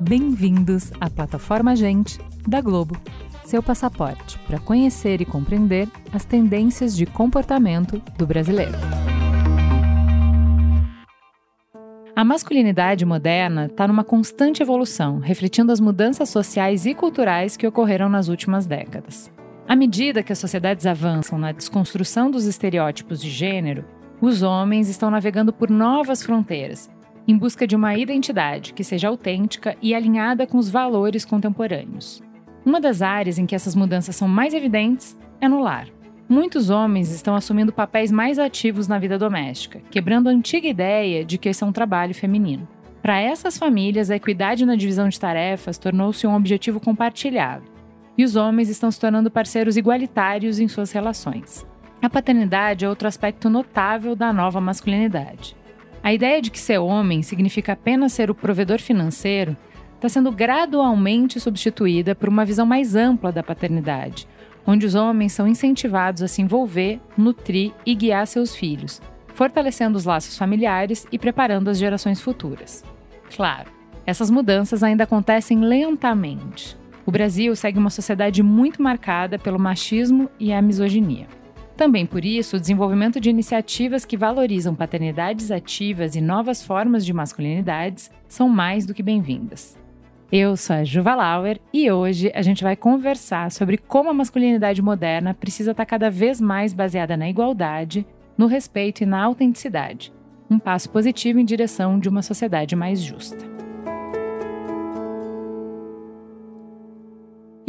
Bem-vindos à plataforma Gente da Globo, seu passaporte para conhecer e compreender as tendências de comportamento do brasileiro. A masculinidade moderna está numa constante evolução, refletindo as mudanças sociais e culturais que ocorreram nas últimas décadas. À medida que as sociedades avançam na desconstrução dos estereótipos de gênero, os homens estão navegando por novas fronteiras em busca de uma identidade que seja autêntica e alinhada com os valores contemporâneos. Uma das áreas em que essas mudanças são mais evidentes é no lar. Muitos homens estão assumindo papéis mais ativos na vida doméstica, quebrando a antiga ideia de que esse é um trabalho feminino. Para essas famílias, a equidade na divisão de tarefas tornou-se um objetivo compartilhado, e os homens estão se tornando parceiros igualitários em suas relações. A paternidade é outro aspecto notável da nova masculinidade. A ideia de que ser homem significa apenas ser o provedor financeiro está sendo gradualmente substituída por uma visão mais ampla da paternidade, onde os homens são incentivados a se envolver, nutrir e guiar seus filhos, fortalecendo os laços familiares e preparando as gerações futuras. Claro, essas mudanças ainda acontecem lentamente. O Brasil segue uma sociedade muito marcada pelo machismo e a misoginia. Também por isso, o desenvolvimento de iniciativas que valorizam paternidades ativas e novas formas de masculinidades são mais do que bem-vindas. Eu sou a Juva Lauer e hoje a gente vai conversar sobre como a masculinidade moderna precisa estar cada vez mais baseada na igualdade, no respeito e na autenticidade. Um passo positivo em direção de uma sociedade mais justa.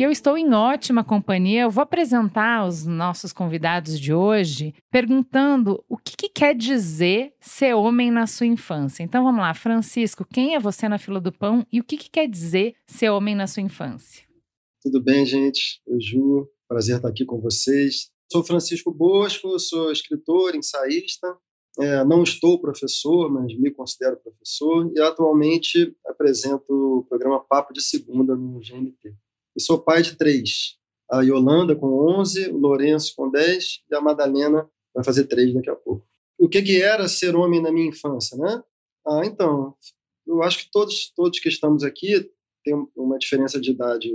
E eu estou em ótima companhia. Eu vou apresentar os nossos convidados de hoje perguntando o que, que, quer dizer ser homem na sua infância. Então vamos lá, Francisco, quem é você na fila do pão e o que, que quer dizer ser homem na sua infância? Tudo bem, gente? Oi, Ju. Prazer estar aqui com vocês. Sou Francisco Bosco, sou escritor, ensaísta. É, não estou professor, mas me considero professor e atualmente apresento o programa Papo de Segunda no GNT e sou pai de três. A Yolanda com 11, o Lourenço com 10 e a Madalena vai fazer três daqui a pouco. O que, que era ser homem na minha infância, né? Ah, então, eu acho que todos, todos que estamos aqui têm uma diferença de idade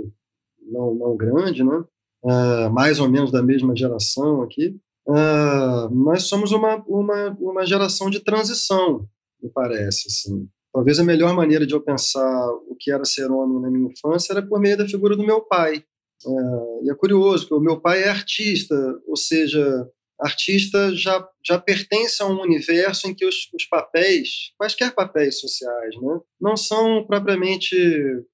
não, não grande, né? Ah, mais ou menos da mesma geração aqui. Ah, nós somos uma, uma, uma geração de transição, me parece, assim. Talvez a melhor maneira de eu pensar o que era ser homem na minha infância era por meio da figura do meu pai. É, e é curioso, porque o meu pai é artista, ou seja, artista já, já pertence a um universo em que os, os papéis, quaisquer papéis sociais, né, não são propriamente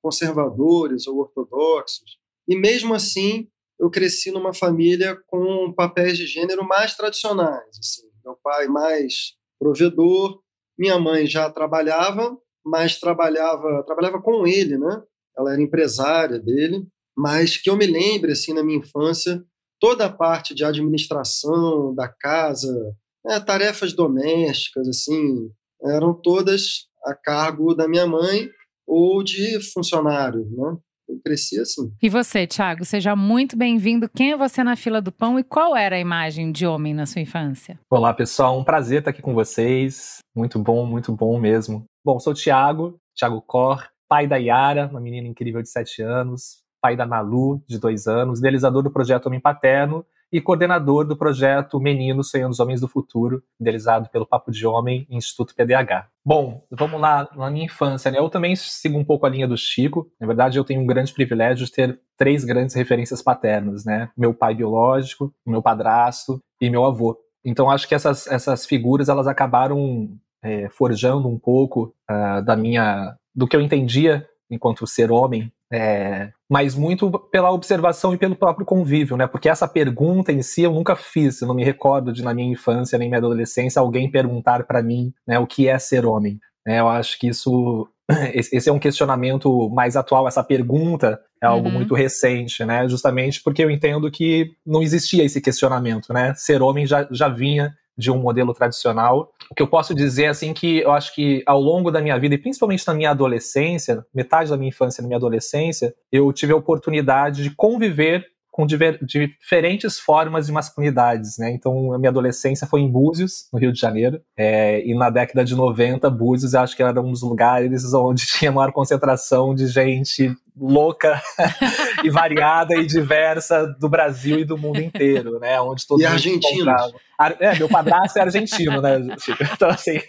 conservadores ou ortodoxos. E mesmo assim, eu cresci numa família com papéis de gênero mais tradicionais. Assim. Meu pai mais provedor, minha mãe já trabalhava, mas trabalhava trabalhava com ele, né? Ela era empresária dele, mas que eu me lembre assim na minha infância toda a parte de administração da casa, né, tarefas domésticas assim, eram todas a cargo da minha mãe ou de funcionário, né? Eu cresci assim. E você, Thiago, seja muito bem-vindo. Quem é você na fila do pão e qual era a imagem de homem na sua infância? Olá, pessoal. Um prazer estar aqui com vocês. Muito bom, muito bom mesmo. Bom, sou o Thiago, Thiago Cor, pai da Yara, uma menina incrível de 7 anos, pai da Nalu, de 2 anos, idealizador do projeto Homem Paterno e coordenador do projeto Meninos Sonhando os Homens do Futuro, idealizado pelo Papo de Homem e Instituto PDH. Bom, vamos lá, na minha infância, né? Eu também sigo um pouco a linha do Chico. Na verdade, eu tenho um grande privilégio de ter três grandes referências paternas, né? Meu pai biológico, meu padrasto e meu avô. Então, acho que essas, essas figuras, elas acabaram é, forjando um pouco uh, da minha... do que eu entendia enquanto ser homem é, mas muito pela observação e pelo próprio convívio, né? Porque essa pergunta em si eu nunca fiz, eu não me recordo de na minha infância nem minha adolescência alguém perguntar para mim, né, o que é ser homem. É, eu acho que isso esse é um questionamento mais atual, essa pergunta é algo uhum. muito recente, né? Justamente porque eu entendo que não existia esse questionamento, né? Ser homem já, já vinha de um modelo tradicional. O que eu posso dizer, assim, que eu acho que ao longo da minha vida, e principalmente na minha adolescência, metade da minha infância e na minha adolescência, eu tive a oportunidade de conviver com diver, diferentes formas de masculinidades, né? Então, a minha adolescência foi em Búzios, no Rio de Janeiro, é, e na década de 90, Búzios acho que era um dos lugares onde tinha maior concentração de gente louca e variada e diversa do Brasil e do mundo inteiro, né? Onde todo e argentino. É, meu padrasto é argentino, né? Então, assim,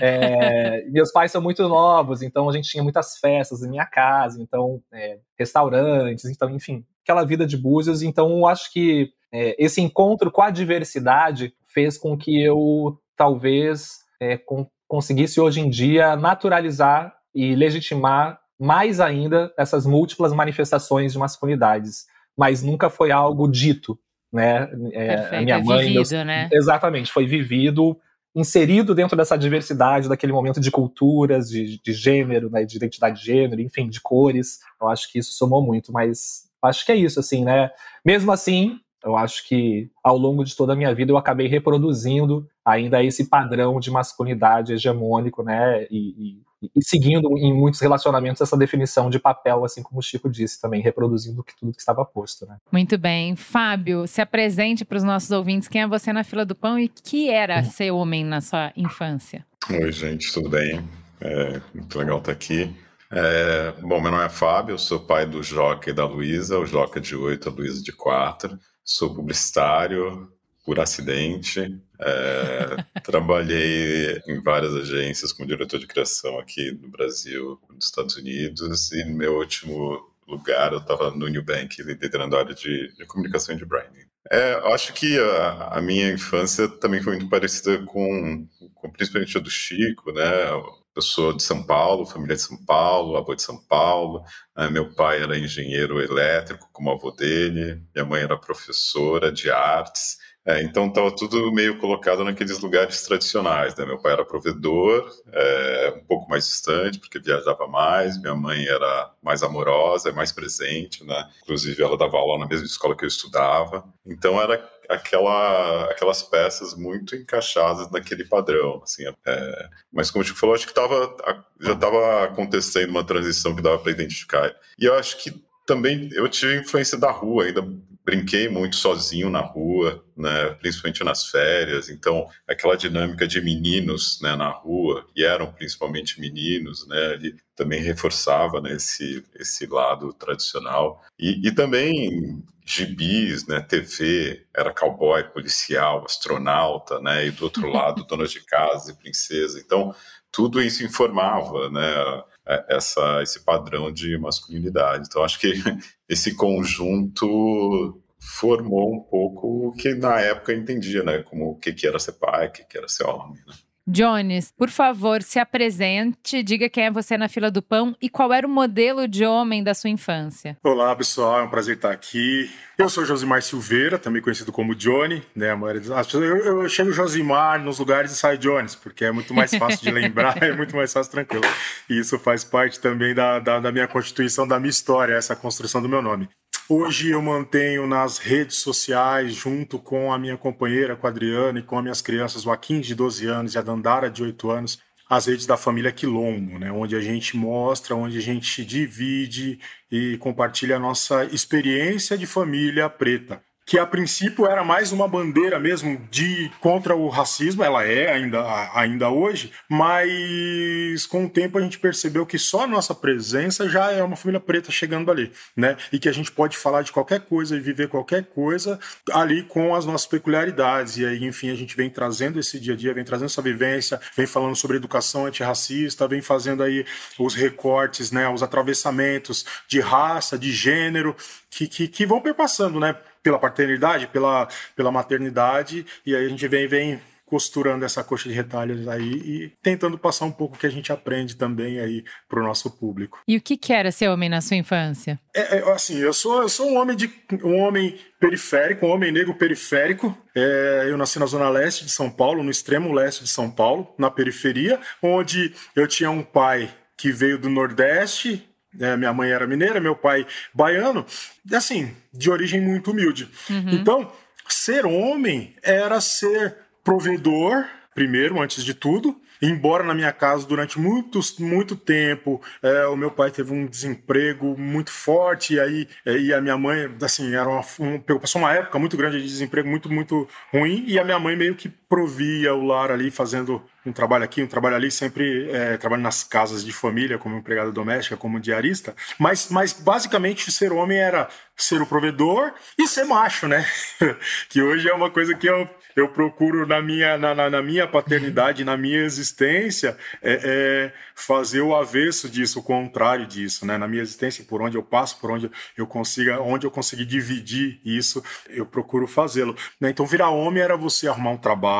é, meus pais são muito novos, então a gente tinha muitas festas em minha casa, então, é, restaurantes, então, enfim, aquela vida de Búzios. Então, eu acho que é, esse encontro com a diversidade fez com que eu, talvez, é, com, conseguisse hoje em dia naturalizar e legitimar mais ainda essas múltiplas manifestações de masculinidades, mas nunca foi algo dito, né? É, Perfeito, a minha é mãe, vivido, né? exatamente, foi vivido, inserido dentro dessa diversidade, daquele momento de culturas, de, de gênero, né? de identidade de gênero, enfim, de cores. Eu acho que isso somou muito, mas acho que é isso, assim, né? Mesmo assim, eu acho que ao longo de toda a minha vida eu acabei reproduzindo ainda esse padrão de masculinidade hegemônico, né? E, e, e, seguindo em muitos relacionamentos essa definição de papel, assim como o Chico disse também, reproduzindo tudo que estava posto, né? Muito bem. Fábio, se apresente para os nossos ouvintes. Quem é você na fila do pão e que era ser homem na sua infância? Oi, gente, tudo bem? É muito legal estar aqui. É, bom, meu nome é Fábio, eu sou pai do Joca e da Luísa, o Joca de 8, a Luísa de 4. Sou publicitário por acidente. É, trabalhei em várias agências como diretor de criação aqui no Brasil, nos Estados Unidos, e no meu último lugar eu estava no Nubank, liderando a área de, de comunicação e de branding. É, acho que a, a, minha infância também foi muito parecida com, com principalmente a do Chico, né? Eu sou de São Paulo, família de São Paulo, avô de São Paulo. Né? Meu pai era engenheiro elétrico, como avô dele. Minha mãe era professora de artes. É, então estava tudo meio colocado naqueles lugares tradicionais. Né? Meu pai era provedor, é, um pouco mais distante, porque viajava mais. Minha mãe era mais amorosa, mais presente, né? Inclusive ela dava aula na mesma escola que eu estudava. Então era aquela, aquelas peças muito encaixadas naquele padrão, assim. É, mas como o Chico falou, acho que tava, já estava acontecendo uma transição que dava para identificar. E eu acho que também eu tive influência da rua, ainda brinquei muito sozinho na rua, né, principalmente nas férias. Então, aquela dinâmica de meninos né, na rua, e eram principalmente meninos, né, ele também reforçava né, esse, esse lado tradicional. E, e também gibis, né, TV, era cowboy, policial, astronauta, né, e do outro lado, dona de casa e princesa. Então, tudo isso informava, né, essa, esse padrão de masculinidade. Então, acho que esse conjunto formou um pouco o que na época eu entendia, né? Como o que, que era ser pai, o que, que era ser homem. Né? Jones, por favor, se apresente, diga quem é você na fila do pão e qual era o modelo de homem da sua infância. Olá, pessoal, é um prazer estar aqui. Eu sou Josimar Silveira, também conhecido como Johnny, né? A maioria das pessoas, eu, eu chamo Josimar nos lugares e saio Jones, porque é muito mais fácil de lembrar, é muito mais fácil, tranquilo. E isso faz parte também da, da, da minha constituição, da minha história, essa construção do meu nome. Hoje eu mantenho nas redes sociais, junto com a minha companheira, com a Adriana, e com as minhas crianças, o Akin, de 12 anos, e a Dandara, de 8 anos, as redes da família Quilombo, né? onde a gente mostra, onde a gente divide e compartilha a nossa experiência de família preta que a princípio era mais uma bandeira mesmo de contra o racismo, ela é ainda, ainda hoje, mas com o tempo a gente percebeu que só a nossa presença já é uma família preta chegando ali, né? E que a gente pode falar de qualquer coisa e viver qualquer coisa ali com as nossas peculiaridades. E aí, enfim, a gente vem trazendo esse dia a dia, vem trazendo essa vivência, vem falando sobre educação antirracista, vem fazendo aí os recortes, né, os atravessamentos de raça, de gênero, que, que, que vão perpassando, né? Pela paternidade, pela, pela maternidade, e aí a gente vem, vem costurando essa coxa de retalhos aí e tentando passar um pouco que a gente aprende também aí para o nosso público. E o que, que era ser homem na sua infância? É, é, assim, eu sou, eu sou um homem de um homem periférico, um homem negro periférico. É, eu nasci na zona leste de São Paulo, no extremo leste de São Paulo, na periferia, onde eu tinha um pai que veio do Nordeste é, minha mãe era mineira, meu pai baiano, assim, de origem muito humilde. Uhum. Então, ser homem era ser provedor, primeiro, antes de tudo, embora na minha casa durante muito, muito tempo é, o meu pai teve um desemprego muito forte e aí é, e a minha mãe, assim, era uma, um, passou uma época muito grande de desemprego muito, muito ruim e a minha mãe meio que provia o lar ali, fazendo um trabalho aqui, um trabalho ali, sempre é, trabalho nas casas de família, como empregada doméstica, como diarista. Mas, mas basicamente ser homem era ser o provedor e ser macho, né? que hoje é uma coisa que eu eu procuro na minha, na, na, na minha paternidade, na minha existência, é, é, fazer o avesso disso, o contrário disso, né? Na minha existência, por onde eu passo, por onde eu consiga, onde eu conseguir dividir isso, eu procuro fazê-lo. Né? Então, virar homem era você arrumar um trabalho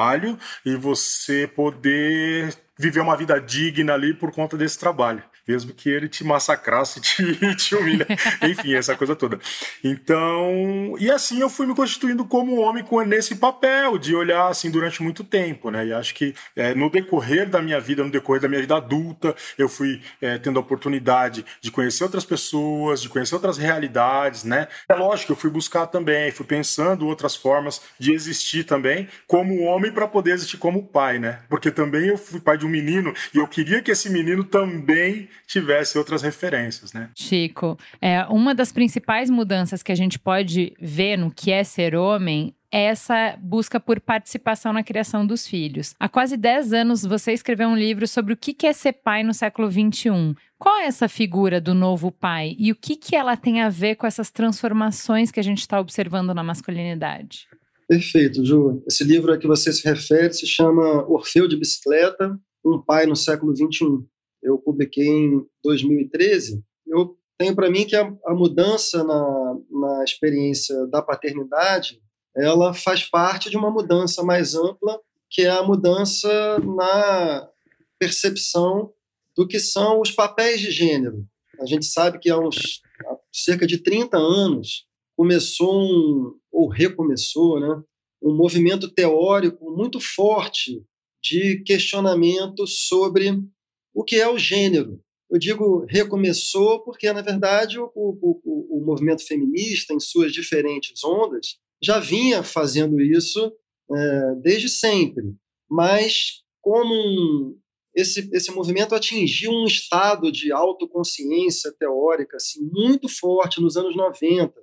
e você poder viver uma vida digna ali por conta desse trabalho mesmo que ele te massacrasse, te, te humilha, enfim, essa coisa toda. Então, e assim eu fui me constituindo como homem com, nesse papel de olhar assim durante muito tempo, né? E acho que é, no decorrer da minha vida, no decorrer da minha vida adulta, eu fui é, tendo a oportunidade de conhecer outras pessoas, de conhecer outras realidades, né? É lógico, eu fui buscar também, fui pensando outras formas de existir também como homem para poder existir como pai, né? Porque também eu fui pai de um menino e eu queria que esse menino também tivesse outras referências, né? Chico, é, uma das principais mudanças que a gente pode ver no que é ser homem é essa busca por participação na criação dos filhos. Há quase 10 anos você escreveu um livro sobre o que é ser pai no século XXI. Qual é essa figura do novo pai e o que, que ela tem a ver com essas transformações que a gente está observando na masculinidade? Perfeito, Ju. Esse livro a que você se refere se chama Orfeu de Bicicleta, um pai no século XXI eu publiquei em 2013, eu tenho para mim que a, a mudança na, na experiência da paternidade ela faz parte de uma mudança mais ampla, que é a mudança na percepção do que são os papéis de gênero. A gente sabe que há uns há cerca de 30 anos começou um, ou recomeçou, né, um movimento teórico muito forte de questionamento sobre o que é o gênero. Eu digo recomeçou porque, na verdade, o, o, o movimento feminista, em suas diferentes ondas, já vinha fazendo isso é, desde sempre. Mas, como um, esse, esse movimento atingiu um estado de autoconsciência teórica assim, muito forte nos anos 90,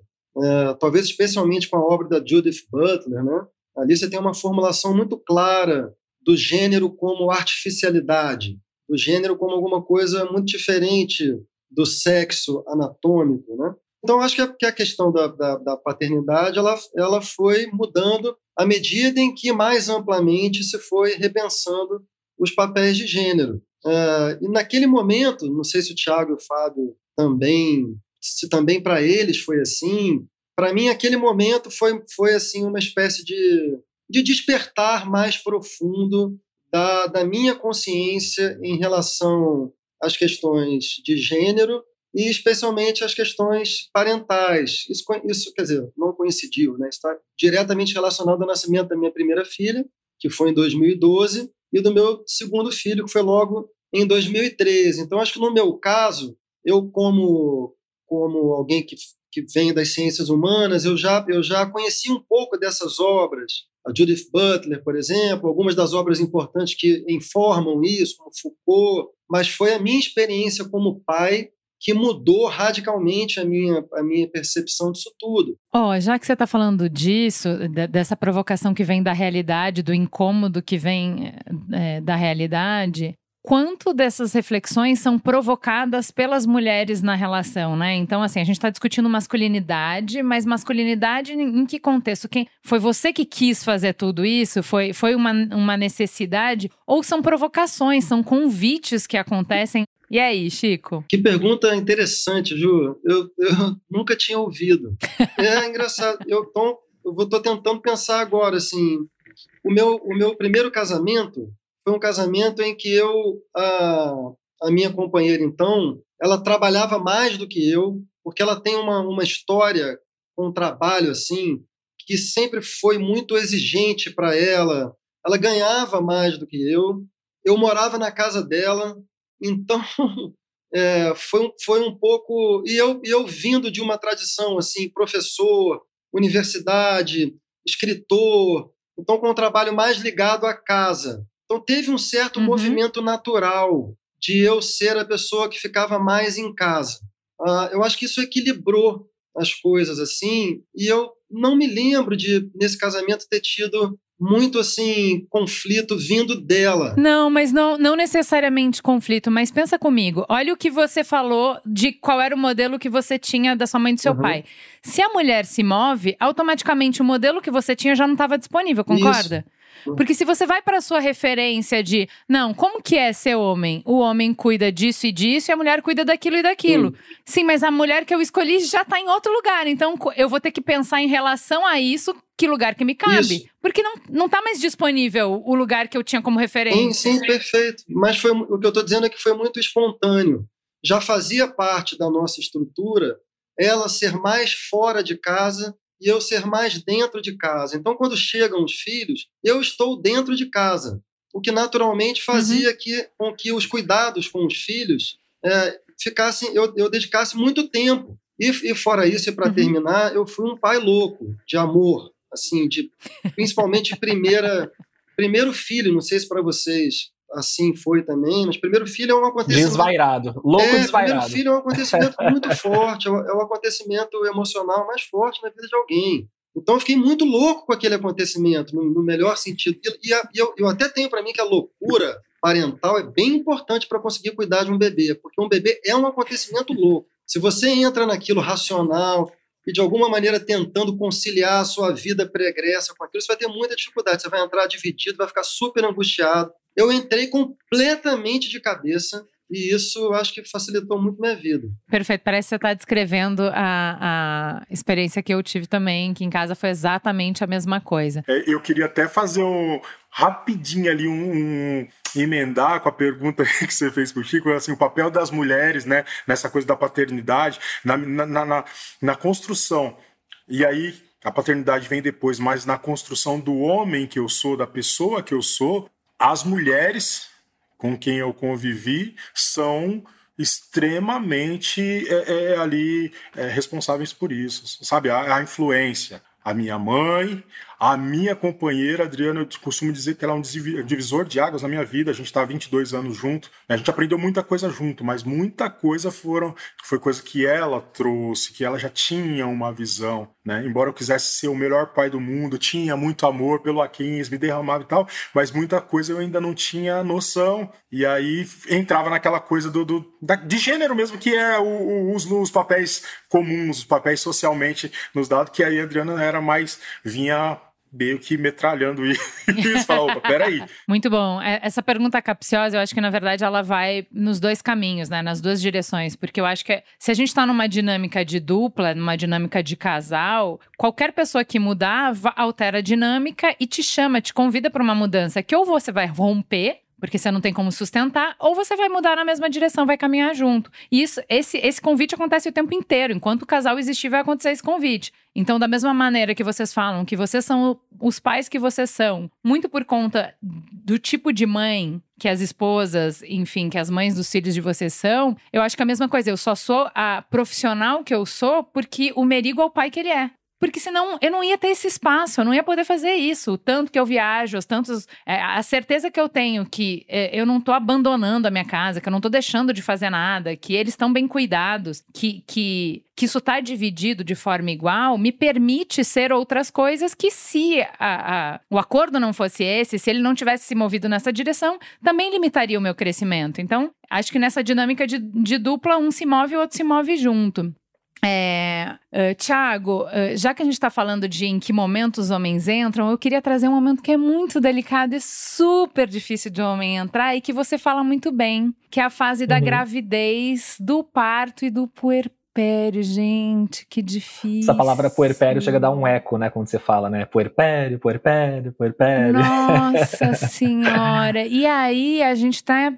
é, talvez especialmente com a obra da Judith Butler. Né? Ali você tem uma formulação muito clara do gênero como artificialidade, do gênero como alguma coisa muito diferente do sexo anatômico, né? Então, acho que a, que a questão da, da, da, paternidade ela, ela foi mudando à medida em que mais amplamente se foi repensando os papéis de gênero. Uh, e naquele momento, não sei se o Tiago e o Fábio também, se também para eles foi assim, para mim aquele momento foi, foi assim uma espécie de, de despertar mais profundo da, da minha consciência em relação às questões de gênero e especialmente as questões parentais. Isso, isso quer dizer, não coincidiu, né? está diretamente relacionado ao nascimento da minha primeira filha, que foi em 2012, e do meu segundo filho, que foi logo em 2013. Então, acho que no meu caso, eu como como alguém que, que vem das ciências humanas, eu já eu já conheci um pouco dessas obras a Judith Butler, por exemplo, algumas das obras importantes que informam isso, como Foucault, mas foi a minha experiência como pai que mudou radicalmente a minha, a minha percepção disso tudo. Oh, já que você está falando disso, dessa provocação que vem da realidade, do incômodo que vem é, da realidade, quanto dessas reflexões são provocadas pelas mulheres na relação, né? Então, assim, a gente está discutindo masculinidade, mas masculinidade em que contexto? Quem foi você que quis fazer tudo isso? Foi, foi uma, uma necessidade? Ou são provocações, são convites que acontecem? E aí, Chico? Que pergunta interessante, Ju. Eu, eu nunca tinha ouvido. É engraçado. Eu tô, eu tô tentando pensar agora, assim, o meu, o meu primeiro casamento foi um casamento em que eu, a, a minha companheira, então, ela trabalhava mais do que eu, porque ela tem uma, uma história com um trabalho assim que sempre foi muito exigente para ela. Ela ganhava mais do que eu. Eu morava na casa dela, então é, foi, foi um pouco. E eu, eu vindo de uma tradição assim, professor, universidade, escritor, então com um trabalho mais ligado à casa Então teve um certo uhum. movimento natural de eu ser a pessoa que ficava mais em casa. Uh, eu acho que isso equilibrou as coisas assim, e eu não me lembro de, nesse casamento, ter tido muito assim conflito vindo dela. Não, mas não, não necessariamente conflito, mas pensa comigo. Olha o que você falou de qual era o modelo que você tinha da sua mãe e do seu uhum. pai. Se a mulher se move, automaticamente o modelo que você tinha já não estava disponível, concorda? Isso. Porque se você vai para sua referência de, não, como que é ser homem? O homem cuida disso e disso e a mulher cuida daquilo e daquilo. Sim, Sim mas a mulher que eu escolhi já está em outro lugar. Então eu vou ter que pensar em relação a isso, que lugar que me cabe. Isso. Porque não, não tá mais disponível o lugar que eu tinha como referência. Sim, sim, perfeito. Mas foi, o que eu estou dizendo é que foi muito espontâneo. Já fazia parte da nossa estrutura ela ser mais fora de casa e eu ser mais dentro de casa. Então, quando chegam os filhos, eu estou dentro de casa, o que naturalmente fazia uhum. que, com que os cuidados com os filhos é, ficassem, eu, eu dedicasse muito tempo. E, e fora isso, e para uhum. terminar, eu fui um pai louco de amor, assim, de principalmente primeira primeiro filho. Não sei se para vocês assim foi também, mas primeiro filho é um acontecimento. Desvairado, louco é, desvairado. Primeiro filho é um acontecimento muito forte, é um é acontecimento emocional mais forte na vida de alguém. Então eu fiquei muito louco com aquele acontecimento, no, no melhor sentido. E, e, e eu, eu, até tenho para mim que a loucura parental é bem importante para conseguir cuidar de um bebê, porque um bebê é um acontecimento louco. Se você entra naquilo racional, e de alguma maneira tentando conciliar a sua vida pregressa com aquilo, você vai ter muita dificuldade. Você vai entrar dividido, vai ficar super angustiado. Eu entrei completamente de cabeça e isso acho que facilitou muito minha vida. Perfeito. Parece que você está descrevendo a, a experiência que eu tive também, que em casa foi exatamente a mesma coisa. É, eu queria até fazer um rapidinho ali um, um, emendar com a pergunta que você fez para o Chico, assim, o papel das mulheres, né, nessa coisa da paternidade, na, na, na, na construção. E aí a paternidade vem depois, mas na construção do homem que eu sou, da pessoa que eu sou, as mulheres com quem eu convivi são extremamente é, é, ali é, responsáveis por isso, sabe? A, a, influência. A minha mãe, a minha companheira, Adriana, eu costumo dizer que ela é um divisor de águas na minha vida. A gente está há 22 anos junto. Né? A gente aprendeu muita coisa junto, mas muita coisa foram foi coisa que ela trouxe, que ela já tinha uma visão. Né? Embora eu quisesse ser o melhor pai do mundo, tinha muito amor pelo Aquins, me derramava e tal, mas muita coisa eu ainda não tinha noção. E aí entrava naquela coisa do, do da, de gênero mesmo, que é o, o, os, os papéis comuns, os papéis socialmente nos dados, que aí a Adriana era mais vinha meio que metralhando isso. Fala, opa, peraí. Muito bom. É, essa pergunta capciosa, eu acho que na verdade ela vai nos dois caminhos, né? Nas duas direções. Porque eu acho que se a gente tá numa dinâmica de dupla, numa dinâmica de casal, qualquer pessoa que mudar altera a dinâmica e te chama, te convida para uma mudança que ou você vai romper porque você não tem como sustentar, ou você vai mudar na mesma direção, vai caminhar junto. E isso, esse, esse convite acontece o tempo inteiro. Enquanto o casal existir, vai acontecer esse convite. Então, da mesma maneira que vocês falam que vocês são os pais que vocês são, muito por conta do tipo de mãe que as esposas, enfim, que as mães dos filhos de vocês são, eu acho que é a mesma coisa. Eu só sou a profissional que eu sou porque o Merigo é o pai que ele é. Porque senão eu não ia ter esse espaço, eu não ia poder fazer isso. O tanto que eu viajo, os tantos. É, a certeza que eu tenho que é, eu não estou abandonando a minha casa, que eu não estou deixando de fazer nada, que eles estão bem cuidados, que, que, que isso está dividido de forma igual, me permite ser outras coisas que, se a, a, o acordo não fosse esse, se ele não tivesse se movido nessa direção, também limitaria o meu crescimento. Então, acho que nessa dinâmica de, de dupla, um se move e o outro se move junto. É, uh, Tiago, uh, já que a gente está falando de em que momento os homens entram, eu queria trazer um momento que é muito delicado e super difícil de um homem entrar e que você fala muito bem, que é a fase da uhum. gravidez, do parto e do puerpério. Gente, que difícil. Essa palavra puerpério chega a dar um eco, né, quando você fala, né? Puerpério, puerpério, puerpério. Nossa senhora! E aí a gente está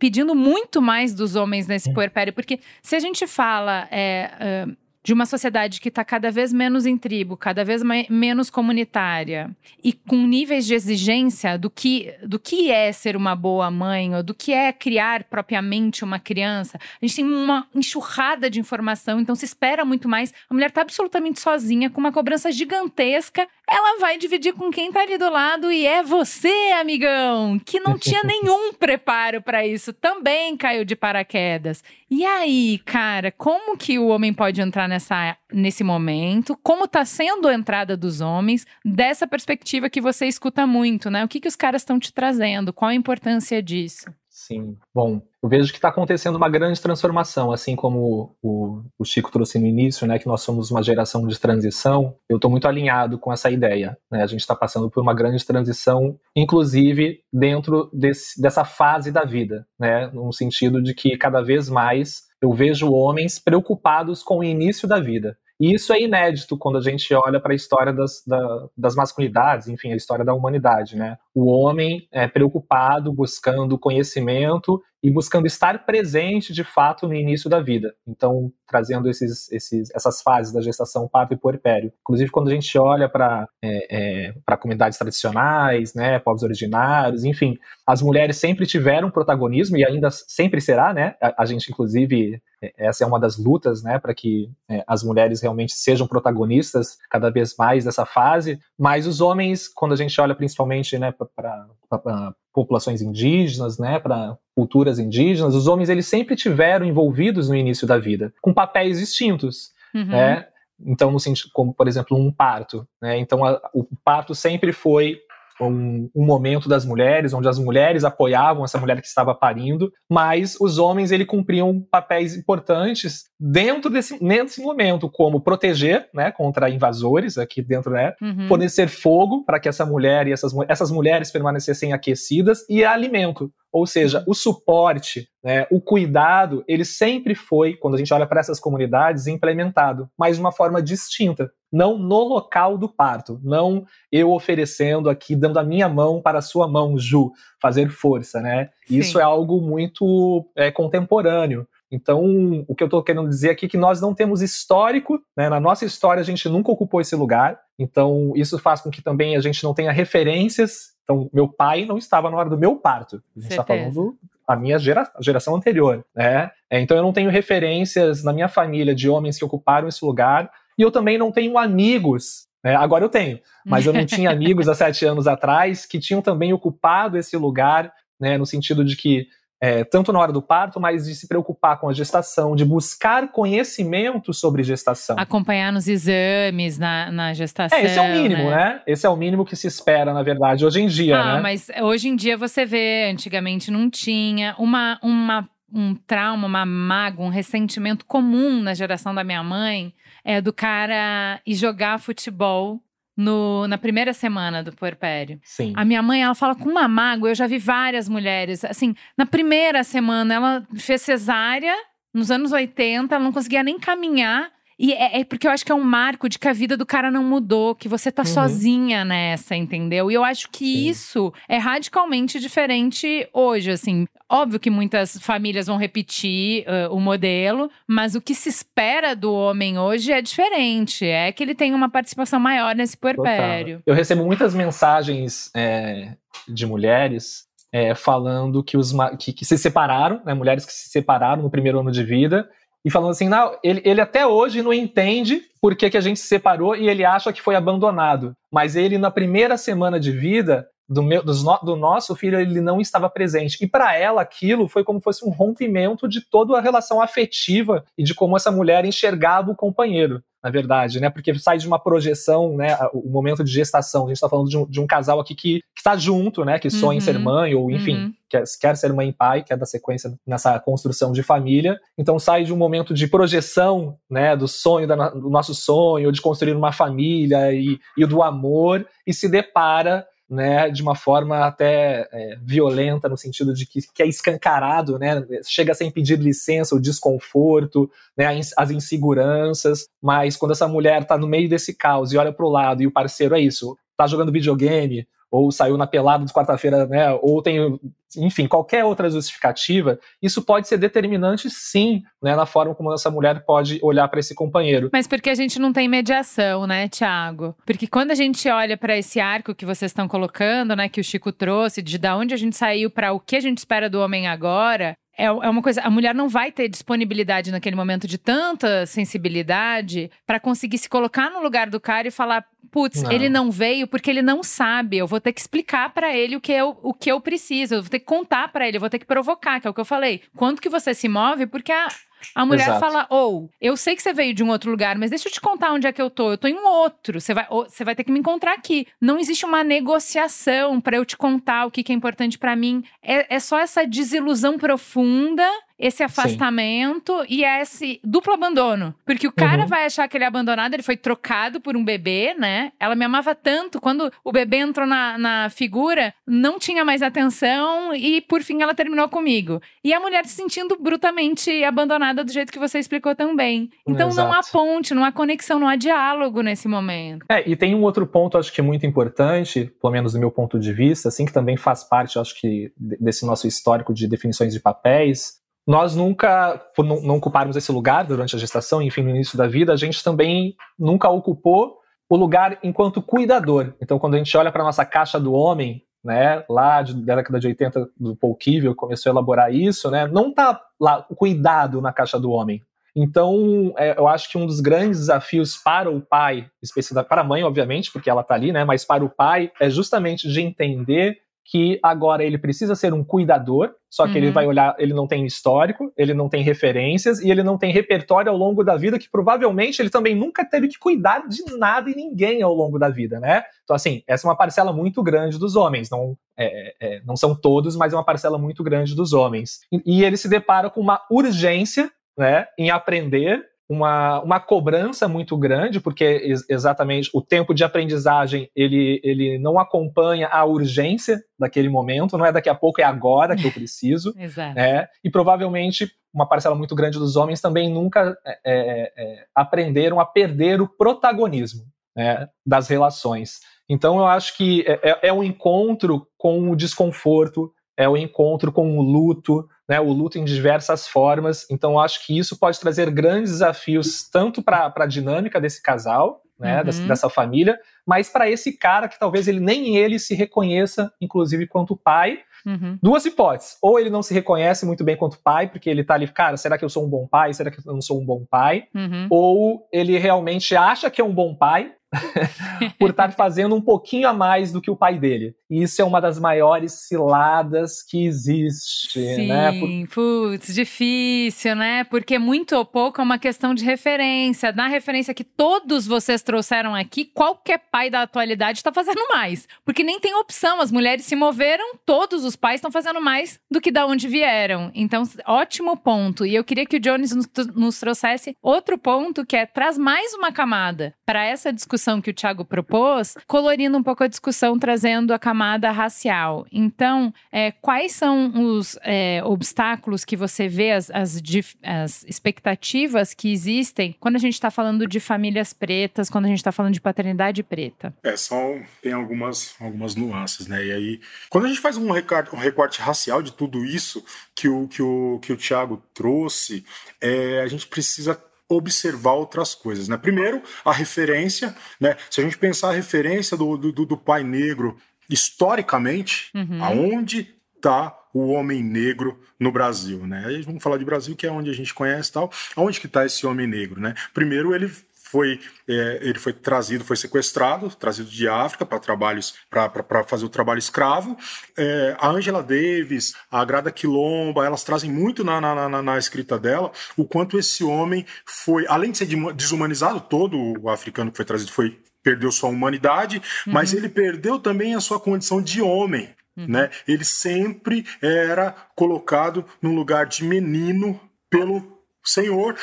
pedindo muito mais dos homens nesse puerpério, porque se a gente fala é, uh, de uma sociedade que está cada vez menos em tribo, cada vez mais, menos comunitária e com níveis de exigência do que, do que é ser uma boa mãe ou do que é criar propriamente uma criança, a gente tem uma enxurrada de informação, então se espera muito mais. A mulher está absolutamente sozinha, com uma cobrança gigantesca ela vai dividir com quem tá ali do lado e é você, amigão, que não tinha nenhum preparo para isso, também caiu de paraquedas. E aí, cara, como que o homem pode entrar nessa, nesse momento? Como tá sendo a entrada dos homens dessa perspectiva que você escuta muito, né? O que, que os caras estão te trazendo? Qual a importância disso? Sim. Bom, eu vejo que está acontecendo uma grande transformação, assim como o, o, Chico trouxe no início, né, que nós somos uma geração de transição. Eu estou muito alinhado com essa ideia. Né? A gente está passando por uma grande transição, inclusive dentro desse, dessa fase da vida, né, no sentido de que cada vez mais eu vejo homens preocupados com o início da vida. E isso é inédito quando a gente olha para a história das, da, das masculinidades, enfim, a história da humanidade, né? O homem é preocupado, buscando conhecimento e buscando estar presente de fato no início da vida. Então, trazendo esses, esses, essas fases da gestação, parto e puerpério. Inclusive, quando a gente olha para é, é, para comunidades tradicionais, né, povos originários, enfim, as mulheres sempre tiveram protagonismo e ainda sempre será, né? A, a gente, inclusive, é, essa é uma das lutas, né, para que é, as mulheres realmente sejam protagonistas cada vez mais dessa fase. Mas os homens, quando a gente olha principalmente, né, para populações indígenas, né, para culturas indígenas, os homens eles sempre tiveram envolvidos no início da vida, com papéis distintos, uhum. né? Então, no sentido, como por exemplo um parto, né? Então, a, o parto sempre foi um, um, momento das mulheres, onde as mulheres apoiavam essa mulher que estava parindo, mas os homens ele cumpriam papéis importantes dentro desse, nesse momento, como proteger né, contra invasores aqui dentro, né, uhum. fornecer fogo para que essa mulher e essas, essas mulheres permanecessem aquecidas e alimento. Ou seja, uhum. o suporte, né, o cuidado, ele sempre foi, quando a gente olha para essas comunidades, implementado, mas de uma forma distinta. Não no local do parto, não eu oferecendo aqui, dando a minha mão para a sua mão, Ju, fazer força, né? Sim. Isso é algo muito é, contemporâneo. Então, o que eu estou querendo dizer aqui é que nós não temos histórico, né? na nossa história a gente nunca ocupou esse lugar, então isso faz com que também a gente não tenha referências então, meu pai não estava na hora do meu parto. A gente está falando a minha gera, geração anterior, né? É, então, eu não tenho referências na minha família de homens que ocuparam esse lugar e eu também não tenho amigos. Né? Agora eu tenho, mas eu não tinha amigos há sete anos atrás que tinham também ocupado esse lugar, né? No sentido de que é, tanto na hora do parto, mas de se preocupar com a gestação, de buscar conhecimento sobre gestação. Acompanhar nos exames, na, na gestação. É, esse é o mínimo, né? né? Esse é o mínimo que se espera, na verdade, hoje em dia, ah, né? mas hoje em dia você vê, antigamente não tinha. Uma, uma, um trauma, uma mágoa, um ressentimento comum na geração da minha mãe é do cara ir jogar futebol no, na primeira semana do puerpério. Sim. A minha mãe, ela fala com uma mágoa, eu já vi várias mulheres, assim, na primeira semana ela fez cesárea, nos anos 80, ela não conseguia nem caminhar, e é, é, porque eu acho que é um marco de que a vida do cara não mudou, que você tá uhum. sozinha nessa, entendeu? E eu acho que Sim. isso é radicalmente diferente hoje, assim. Óbvio que muitas famílias vão repetir uh, o modelo, mas o que se espera do homem hoje é diferente. É que ele tem uma participação maior nesse puerpério. Total. Eu recebo muitas mensagens é, de mulheres é, falando que, os, que, que, se separaram, né, mulheres que se separaram no primeiro ano de vida e falando assim, não, ele, ele até hoje não entende por que, que a gente se separou e ele acha que foi abandonado. Mas ele, na primeira semana de vida, do, meu, do, do nosso filho, ele não estava presente. E para ela, aquilo foi como fosse um rompimento de toda a relação afetiva e de como essa mulher enxergava o companheiro na verdade, né? Porque sai de uma projeção, né? O momento de gestação. A gente está falando de um, de um, casal aqui que está junto, né? Que sonha uhum. em ser mãe, ou enfim, uhum. quer, quer ser mãe e pai, quer dar sequência nessa construção de família. Então sai de um momento de projeção, né? Do sonho, da, do nosso sonho, de construir uma família e, e do amor, e se depara né, de uma forma até é, violenta, no sentido de que, que, é escancarado, né, chega sem pedir licença, o desconforto, né, as inseguranças, mas quando essa mulher está no meio desse caos e olha para o lado e o parceiro é isso, está jogando videogame, ou saiu na pelada de quarta-feira, né, ou tem, enfim, qualquer outra justificativa, isso pode ser determinante sim, né, na forma como essa mulher pode olhar para esse companheiro. Mas porque a gente não tem mediação, né, Tiago? Porque quando a gente olha para esse arco que vocês estão colocando, né, que o Chico trouxe, de da onde a gente saiu para o que a gente espera do homem agora, é, é uma coisa. A mulher não vai ter disponibilidade naquele momento de tanta sensibilidade para conseguir se colocar no lugar do cara e falar: putz, ele não veio porque ele não sabe. Eu vou ter que explicar para ele o que, eu, o que eu preciso. Eu vou ter que contar para ele, eu vou ter que provocar, que é o que eu falei. Quanto que você se move? Porque a, a mulher Exato. fala: ou, oh, eu sei que você veio de um outro lugar, mas deixa eu te contar onde é que eu tô. Eu tô em um outro. Você vai, você vai ter que me encontrar aqui. Não existe uma negociação para eu te contar o que, que é importante para mim. É, é só essa desilusão profunda esse afastamento Sim. e esse duplo abandono. Porque o cara uhum. vai achar que ele é abandonado, ele foi trocado por um bebê, né? Ela me amava tanto. Quando o bebê entrou na, na figura, não tinha mais atenção e por fim ela terminou comigo. E a mulher se sentindo brutalmente abandonada do jeito que você explicou também. Então Exato. não há ponte, não há conexão, não há diálogo nesse momento. É, e tem um outro ponto, acho que é muito importante, pelo menos do meu ponto de vista, assim, que também faz parte, acho que, desse nosso histórico de definições de papéis, nós nunca, por não, ocuparmos esse lugar durante a gestação, enfim, no início da vida, a gente também nunca ocupou o lugar enquanto cuidador. Então, quando a gente olha para a nossa caixa do homem, né, lá de, da década de 80 do Paul Kivel começou a elaborar isso, né, não está lá o cuidado na caixa do homem. Então, é, eu acho que um dos grandes desafios para o pai, especialmente para a mãe, obviamente, porque ela está ali, né, mas para o pai, é justamente de entender que agora ele precisa ser um cuidador, só que uhum. ele vai olhar, ele não tem histórico, ele não tem referências e ele não tem repertório ao longo da vida que provavelmente ele também nunca teve que cuidar de nada e ninguém ao longo da vida, né? Então assim, essa é uma parcela muito grande dos homens, não é, é, não são todos, mas é uma parcela muito grande dos homens. E, e ele se depara com uma urgência, né, em aprender uma, uma cobrança muito grande, porque ex exatamente o tempo de aprendizagem ele, ele não acompanha a urgência daquele momento, não é daqui a pouco, é agora que eu preciso. Exato. Né? E provavelmente uma parcela muito grande dos homens também nunca é, é, é, aprenderam a perder o protagonismo né, das relações. Então eu acho que é, é, é um encontro com o desconforto, é o um encontro com o luto, né, o luto em diversas formas. Então, acho que isso pode trazer grandes desafios tanto para a dinâmica desse casal, né, uhum. dessa, dessa, família, mas para esse cara que talvez ele nem ele se reconheça, inclusive, quanto pai. Uhum. Duas hipóteses. Ou ele não se reconhece muito bem quanto pai, porque ele tá ali, cara, será que eu sou um bom pai? Será que eu não sou um bom pai? Uhum. Ou ele realmente acha que é um bom pai, por estar fazendo um pouquinho a mais do que o pai dele. E isso é uma das maiores ciladas que existe, Sim, né? Sim, por... putz, difícil, né? Porque muito ou pouco é uma questão de referência. Na referência que todos vocês trouxeram aqui, qualquer pai da atualidade está fazendo mais. Porque nem tem opção, as mulheres se moveram, todos os pais estão fazendo mais do que da onde vieram. Então, ótimo ponto. E eu queria que o Jones nos, nos trouxesse outro ponto que é traz mais uma camada para essa discussão que o Tiago propôs, colorindo um pouco a discussão, trazendo a camada racial. Então, é, quais são os é, obstáculos que você vê, as, as, as, expectativas que existem quando a gente está falando de famílias pretas, quando a gente está falando de paternidade preta? É, são, tem algumas, algumas nuances, né? E aí, quando a gente faz um recorte, um recorte racial de tudo isso que o, que o, que o Tiago trouxe, é, a gente precisa observar outras coisas. Né? Primeiro, a referência. Né? Se a gente pensar a referência do, do, do pai negro historicamente, uhum. aonde está o homem negro no Brasil, né? Aí vamos falar de Brasil, que é onde a gente conhece tal. Aonde que está esse homem negro, né? Primeiro ele foi é, ele foi trazido, foi sequestrado, trazido de África para trabalhos para fazer o trabalho escravo. É, a Angela Davis, a Grada Quilomba, elas trazem muito na, na, na, na, escrita dela o quanto esse homem foi, além de ser desumanizado, todo o africano que foi trazido foi perdeu sua humanidade, uhum. mas ele perdeu também a sua condição de homem. Uhum. Né? Ele sempre era colocado num lugar de menino pelo Senhor,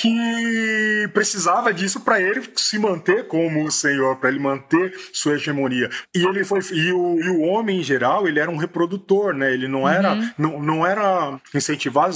que precisava disso para ele se manter como o senhor, para ele manter sua hegemonia. E ele foi e o, e o homem em geral, ele era um reprodutor, né? Ele não era uhum. não, não era incentivar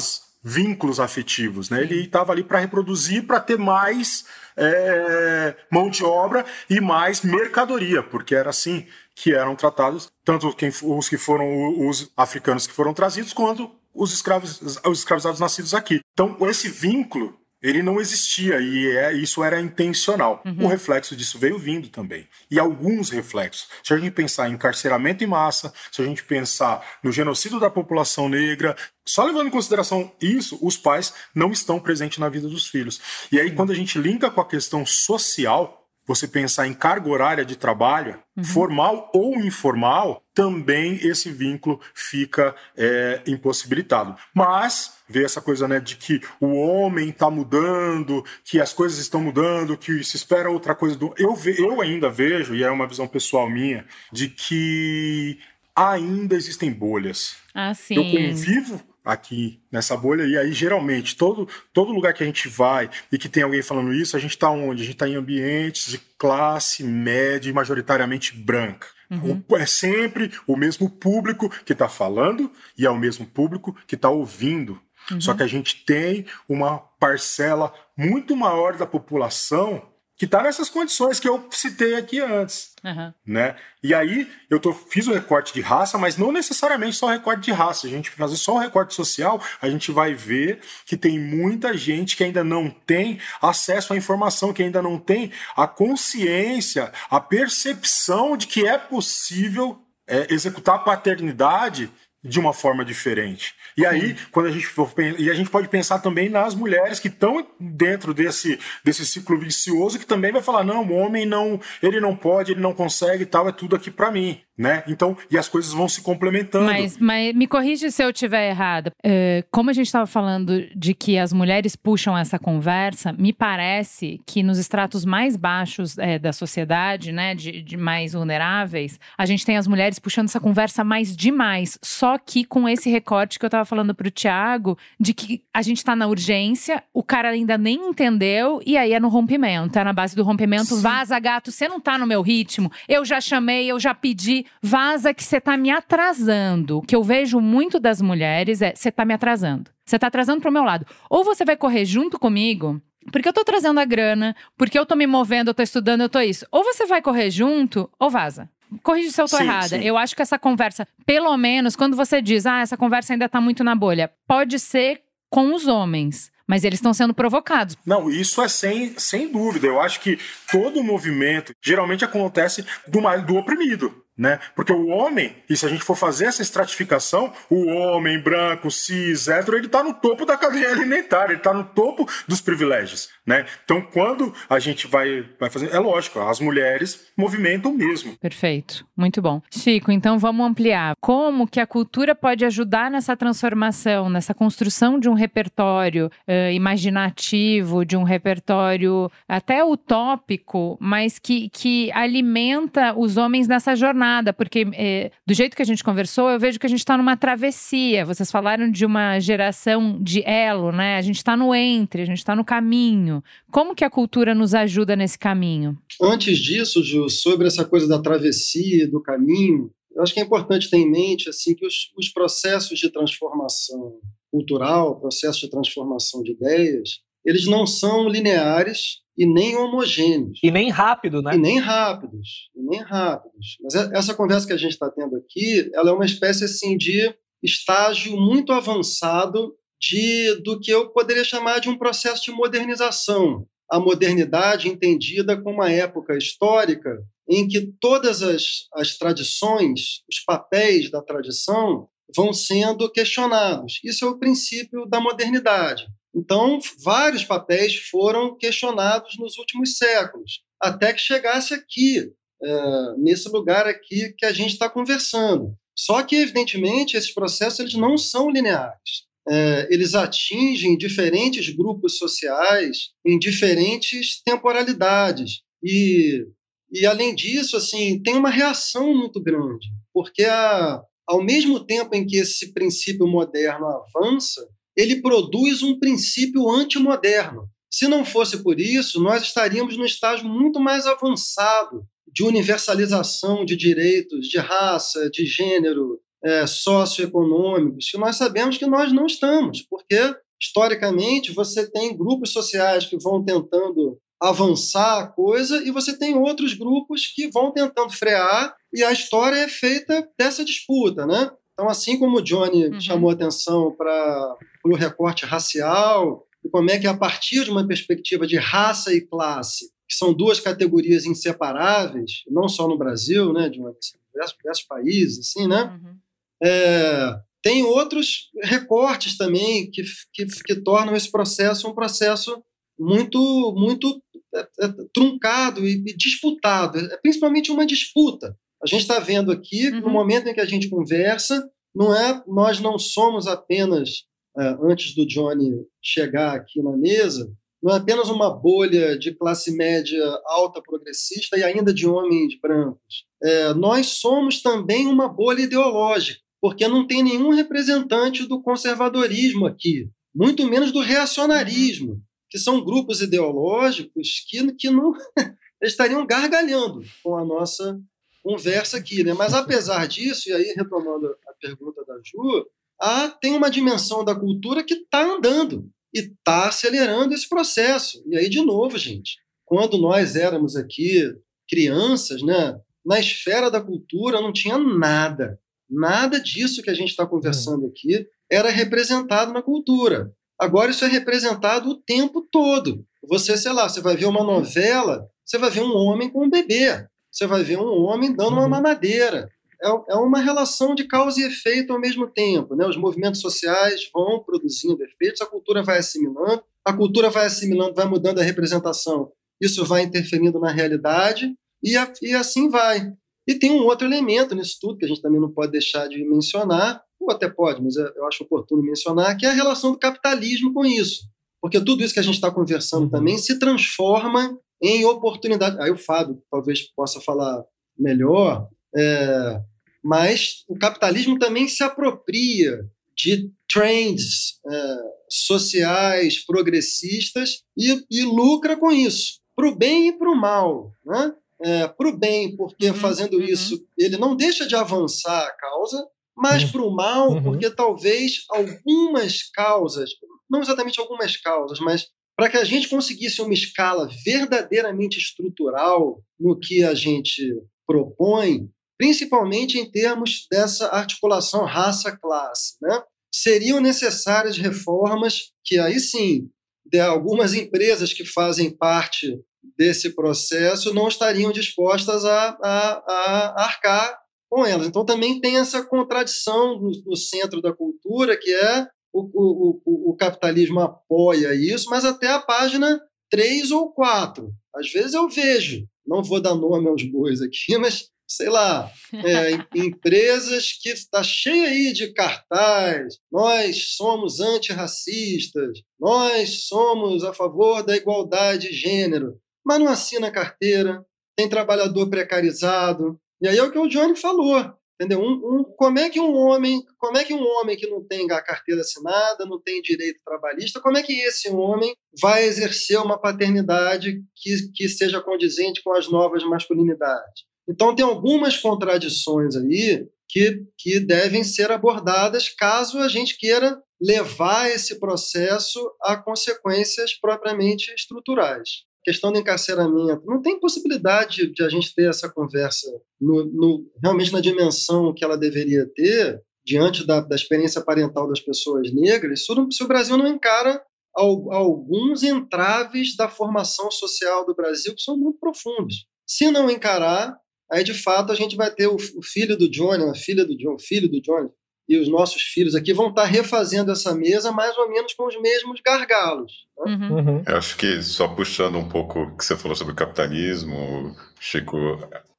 vínculos afetivos, né? Ele estava ali para reproduzir, para ter mais é, mão de obra e mais mercadoria, porque era assim que eram tratados tanto quem, os que foram os africanos que foram trazidos quanto os escravos os escravizados nascidos aqui. Então esse vínculo ele não existia e é, isso era intencional. Uhum. O reflexo disso veio vindo também. E alguns reflexos. Se a gente pensar em encarceramento em massa, se a gente pensar no genocídio da população negra, só levando em consideração isso, os pais não estão presentes na vida dos filhos. E aí, uhum. quando a gente linka com a questão social, você pensar em carga horária de trabalho, uhum. formal ou informal, também esse vínculo fica é, impossibilitado. Mas ver essa coisa né, de que o homem está mudando, que as coisas estão mudando, que se espera outra coisa do. Eu, ve... eu ainda vejo, e é uma visão pessoal minha, de que ainda existem bolhas. Ah, sim. Eu convivo aqui nessa bolha. E aí, geralmente, todo, todo lugar que a gente vai e que tem alguém falando isso, a gente está onde? A gente está em ambientes de classe média e majoritariamente branca. Uhum. É sempre o mesmo público que está falando e é o mesmo público que está ouvindo. Uhum. Só que a gente tem uma parcela muito maior da população que está nessas condições que eu citei aqui antes. Uhum. Né? E aí eu tô, fiz o recorte de raça, mas não necessariamente só o recorte de raça. A gente fazer só o recorte social, a gente vai ver que tem muita gente que ainda não tem acesso à informação, que ainda não tem a consciência, a percepção de que é possível é, executar a paternidade de uma forma diferente. E aí, quando a gente for e a gente pode pensar também nas mulheres que estão dentro desse, desse ciclo vicioso que também vai falar não, o homem não, ele não pode, ele não consegue, e tal, é tudo aqui para mim né? Então, e as coisas vão se complementando. Mas, mas me corrige se eu estiver errada. É, como a gente estava falando de que as mulheres puxam essa conversa, me parece que nos estratos mais baixos é, da sociedade, né, de, de, mais vulneráveis, a gente tem as mulheres puxando essa conversa mais demais. Só que com esse recorte que eu estava falando para o Tiago, de que a gente está na urgência, o cara ainda nem entendeu, e aí é no rompimento. É na base do rompimento. Sim. Vaza, gato, você não tá no meu ritmo. Eu já chamei, eu já pedi vaza que você tá me atrasando. O que eu vejo muito das mulheres é: você tá me atrasando. Você tá atrasando pro meu lado. Ou você vai correr junto comigo, porque eu tô trazendo a grana, porque eu tô me movendo, eu tô estudando, eu tô isso. Ou você vai correr junto, ou vaza. Corrige se eu tô sim, errada. Sim. Eu acho que essa conversa, pelo menos, quando você diz, ah, essa conversa ainda tá muito na bolha, pode ser com os homens mas eles estão sendo provocados. Não, isso é sem, sem dúvida. Eu acho que todo movimento geralmente acontece do, do oprimido né? Porque o homem, e se a gente for fazer essa estratificação, o homem branco, cis, hétero, ele está no topo da cadeia alimentar, ele está no topo dos privilégios, né? Então, quando a gente vai, vai fazer, é lógico, as mulheres movimentam mesmo. Perfeito, muito bom. Chico, então vamos ampliar. Como que a cultura pode ajudar nessa transformação, nessa construção de um repertório uh, imaginativo, de um repertório até utópico, mas que, que alimenta os homens nessa jornada? Jornada, porque é, do jeito que a gente conversou, eu vejo que a gente está numa travessia. Vocês falaram de uma geração de elo, né? A gente está no entre, a gente está no caminho. Como que a cultura nos ajuda nesse caminho? Antes disso, Ju, sobre essa coisa da travessia, do caminho, eu acho que é importante ter em mente assim que os, os processos de transformação cultural, processos de transformação de ideias, eles não são lineares e nem homogêneos. E nem rápido, né? E nem rápidos, e nem rápidos. Mas é, essa conversa que a gente está tendo aqui, ela é uma espécie assim de estágio muito avançado de do que eu poderia chamar de um processo de modernização. A modernidade entendida como uma época histórica em que todas as, as tradições, os papéis da tradição vão sendo questionados. Isso é o princípio da modernidade. Então, vários papéis foram questionados nos últimos séculos, até que chegasse aqui, é, nesse lugar aqui que a gente está conversando. Só que, evidentemente, esses processos eles não são lineares. É, eles atingem diferentes grupos sociais em diferentes temporalidades. E, e além disso, assim, tem uma reação muito grande, porque a, ao mesmo tempo em que esse princípio moderno avança, ele produz um princípio antimoderno. Se não fosse por isso, nós estaríamos num estágio muito mais avançado de universalização de direitos de raça, de gênero, é, socioeconômicos, que nós sabemos que nós não estamos, porque, historicamente, você tem grupos sociais que vão tentando avançar a coisa e você tem outros grupos que vão tentando frear, e a história é feita dessa disputa, né? Então, assim como o Johnny uhum. chamou atenção para o recorte racial, e como é que, a partir de uma perspectiva de raça e classe, que são duas categorias inseparáveis, não só no Brasil, né, de diversos, diversos países, assim, né? Uhum. É, tem outros recortes também que, que, que, tornam esse processo um processo muito, muito é, é, truncado e, e disputado, é principalmente uma disputa. A gente está vendo aqui, uhum. no momento em que a gente conversa, não é, nós não somos apenas, é, antes do Johnny chegar aqui na mesa, não é apenas uma bolha de classe média alta progressista e ainda de homens brancos. É, nós somos também uma bolha ideológica, porque não tem nenhum representante do conservadorismo aqui, muito menos do reacionarismo, que são grupos ideológicos que, que não estariam gargalhando com a nossa conversa aqui. Né? Mas, apesar disso, e aí retomando a pergunta da Ju, há, tem uma dimensão da cultura que está andando e está acelerando esse processo. E aí, de novo, gente, quando nós éramos aqui crianças, né, na esfera da cultura não tinha nada. Nada disso que a gente está conversando aqui era representado na cultura. Agora isso é representado o tempo todo. Você, sei lá, você vai ver uma novela, você vai ver um homem com um bebê, você vai ver um homem dando uma uhum. mamadeira, é, é uma relação de causa e efeito ao mesmo tempo. Né? Os movimentos sociais vão produzindo efeitos, a cultura vai assimilando, a cultura vai assimilando, vai mudando a representação, isso vai interferindo na realidade e, a, e assim vai. E tem um outro elemento nisso tudo que a gente também não pode deixar de mencionar, ou até pode, mas eu acho oportuno mencionar, que é a relação do capitalismo com isso. Porque tudo isso que a gente está conversando uhum. também se transforma em oportunidade. Aí o Fábio talvez possa falar melhor, é, mas o capitalismo também se apropria de trends é, sociais progressistas e, e, lucra com isso, para o bem e para o mal. Né? É, para o bem, porque uhum, fazendo uhum. isso ele não deixa de avançar a causa, mas uhum. para o mal, uhum. porque talvez algumas causas, não exatamente algumas causas, mas para que a gente conseguisse uma escala verdadeiramente estrutural no que a gente propõe, principalmente em termos dessa articulação raça-classe. Né? Seriam necessárias reformas que, aí sim, de algumas empresas que fazem parte desse processo não estariam dispostas a, a, a arcar com elas. Então, também tem essa contradição no, no centro da cultura, que é o, o, o, o, capitalismo apoia isso, mas até a página 3 ou 4. Às vezes eu vejo, não vou dar nome aos bois aqui, mas sei lá, é, empresas que está cheia aí de cartaz, nós somos antirracistas, nós somos a favor da igualdade de gênero, mas não assina carteira, tem trabalhador precarizado. E aí é o que o Johnny falou. Entendeu? Um, um, como é que um homem, como é que um homem que não tem a carteira assinada, não tem direito trabalhista, como é que esse homem vai exercer uma paternidade que, que seja condizente com as novas masculinidades? Então, tem algumas contradições aí que, que devem ser abordadas caso a gente queira levar esse processo a consequências propriamente estruturais. A questão do encarceramento, não tem possibilidade de a gente ter essa conversa no, no, realmente na dimensão que ela deveria ter, diante da, da experiência parental das pessoas negras, se o Brasil não encara alguns entraves da formação social do Brasil que são muito profundos. Se não encarar, aí de fato a gente vai ter o, o filho do Johnny, a filha do John, filho do Johnny, e os nossos filhos aqui vão estar refazendo essa mesa mais ou menos com os mesmos gargalos. Né? Uhum. uhum. Eu acho que só puxando um pouco o que você falou sobre o capitalismo, Chico,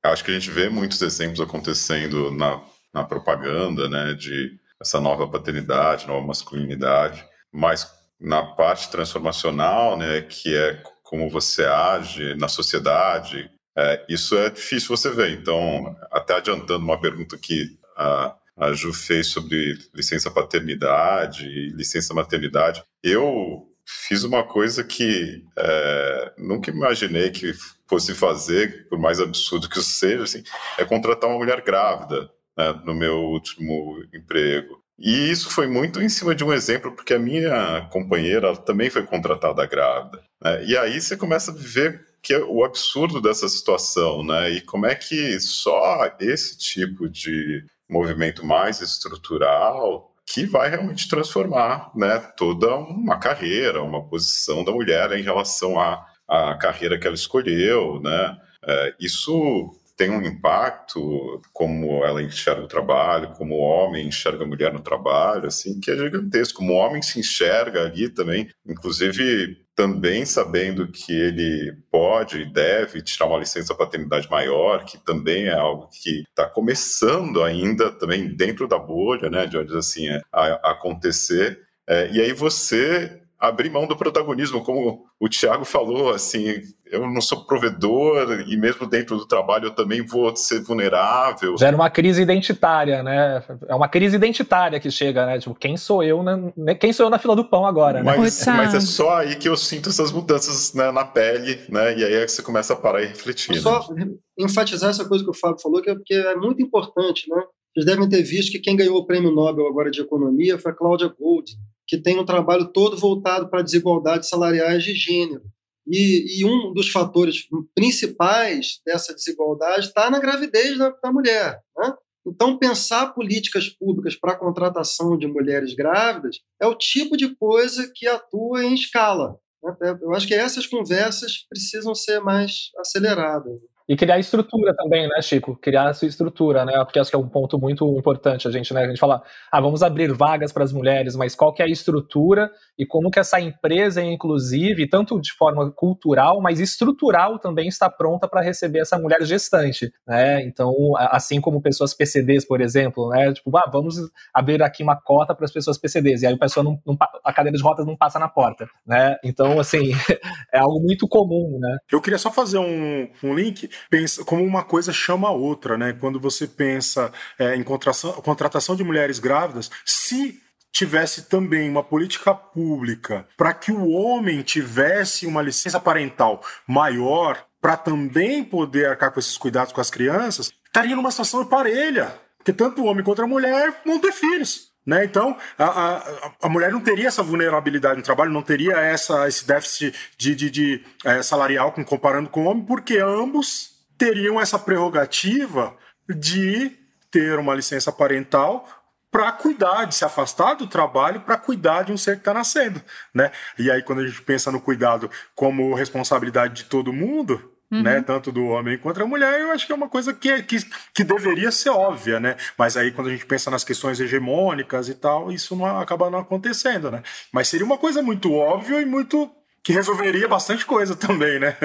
acho que a gente vê muitos exemplos acontecendo na, na propaganda, né, de essa nova paternidade, nova masculinidade, mas na parte transformacional, né, que é como você age na sociedade, é, isso é difícil você ver. Então, até adiantando uma pergunta que a, a Ju fez sobre licença paternidade e licença maternidade, eu fiz uma coisa que é, nunca imaginei que fosse fazer, por mais absurdo que isso seja, assim, é contratar uma mulher grávida né, no meu último emprego. E isso foi muito em cima de um exemplo, porque a minha companheira também foi contratada grávida. Né? E aí você começa a ver que é o absurdo dessa situação, né? E como é que só esse tipo de movimento mais estrutural que vai realmente transformar né, toda uma carreira, uma posição da mulher em relação à, à carreira que ela escolheu. Né? É, isso tem um impacto como ela enxerga o trabalho, como o homem enxerga a mulher no trabalho, assim, que é gigantesco. Como o homem se enxerga ali também, inclusive também sabendo que ele pode e deve tirar uma licença paternidade maior, que também é algo que está começando ainda também dentro da bolha, né, de onde assim é, a, a acontecer. É, e aí você abrir mão do protagonismo, como o Tiago falou, assim, eu não sou provedor e mesmo dentro do trabalho eu também vou ser vulnerável. Gera uma crise identitária, né? É uma crise identitária que chega, né? Tipo, quem sou eu, na, né? quem sou eu na fila do pão agora, né? Mas, mas é só aí que eu sinto essas mudanças né, na pele, né? E aí é que você começa a parar e refletir. Só né? enfatizar essa coisa que o Fábio falou, que é, porque é muito importante, né? Vocês devem ter visto que quem ganhou o prêmio Nobel agora de Economia foi a Cláudia Goldin que tem um trabalho todo voltado para desigualdades salariais de gênero. E, e, um dos fatores principais dessa desigualdade está na gravidez da, da mulher. Né? Então, pensar políticas públicas para a contratação de mulheres grávidas é o tipo de coisa que atua em escala. Né? Eu acho que essas conversas precisam ser mais aceleradas. E criar estrutura também, né, Chico? Criar essa estrutura, né? Porque acho que é um ponto muito importante a gente, né? A gente fala, ah, vamos abrir vagas para as mulheres, mas qual que é a estrutura e como que essa empresa, inclusive, tanto de forma cultural, mas estrutural também está pronta para receber essa mulher gestante, né? Então, assim como pessoas PCDs, por exemplo, né? Tipo, ah, vamos abrir aqui uma cota para as pessoas PCDs, e aí a pessoa não, não, a cadeira de rodas não passa na porta, né? Então, assim, é algo muito comum, né? Eu queria só fazer um, um link pensa como uma coisa chama a outra, né? Quando você pensa é, em contratação, de mulheres grávidas, se tivesse também uma política pública para que o homem tivesse uma licença parental maior para também poder arcar com esses cuidados com as crianças, estaria numa situação parelha. Porque tanto o homem quanto a mulher vão ter filhos. Né? Então, a, a, a, mulher não teria essa vulnerabilidade no trabalho, não teria essa, esse déficit de, de, de é, salarial comparando com o homem, porque ambos teriam essa prerrogativa de ter uma licença parental para cuidar, de se afastar do trabalho para cuidar de um ser que está nascendo, né? E aí quando a gente pensa no cuidado como responsabilidade de todo mundo, né? uhum. né? Tanto do homem quanto da mulher, eu acho que é uma coisa que, que, que deveria ser óbvia, né? Mas aí quando a gente pensa nas questões hegemônicas e tal, isso não acaba não acontecendo, né? Mas seria uma coisa muito óbvia e muito que resolveria bastante coisa também, né?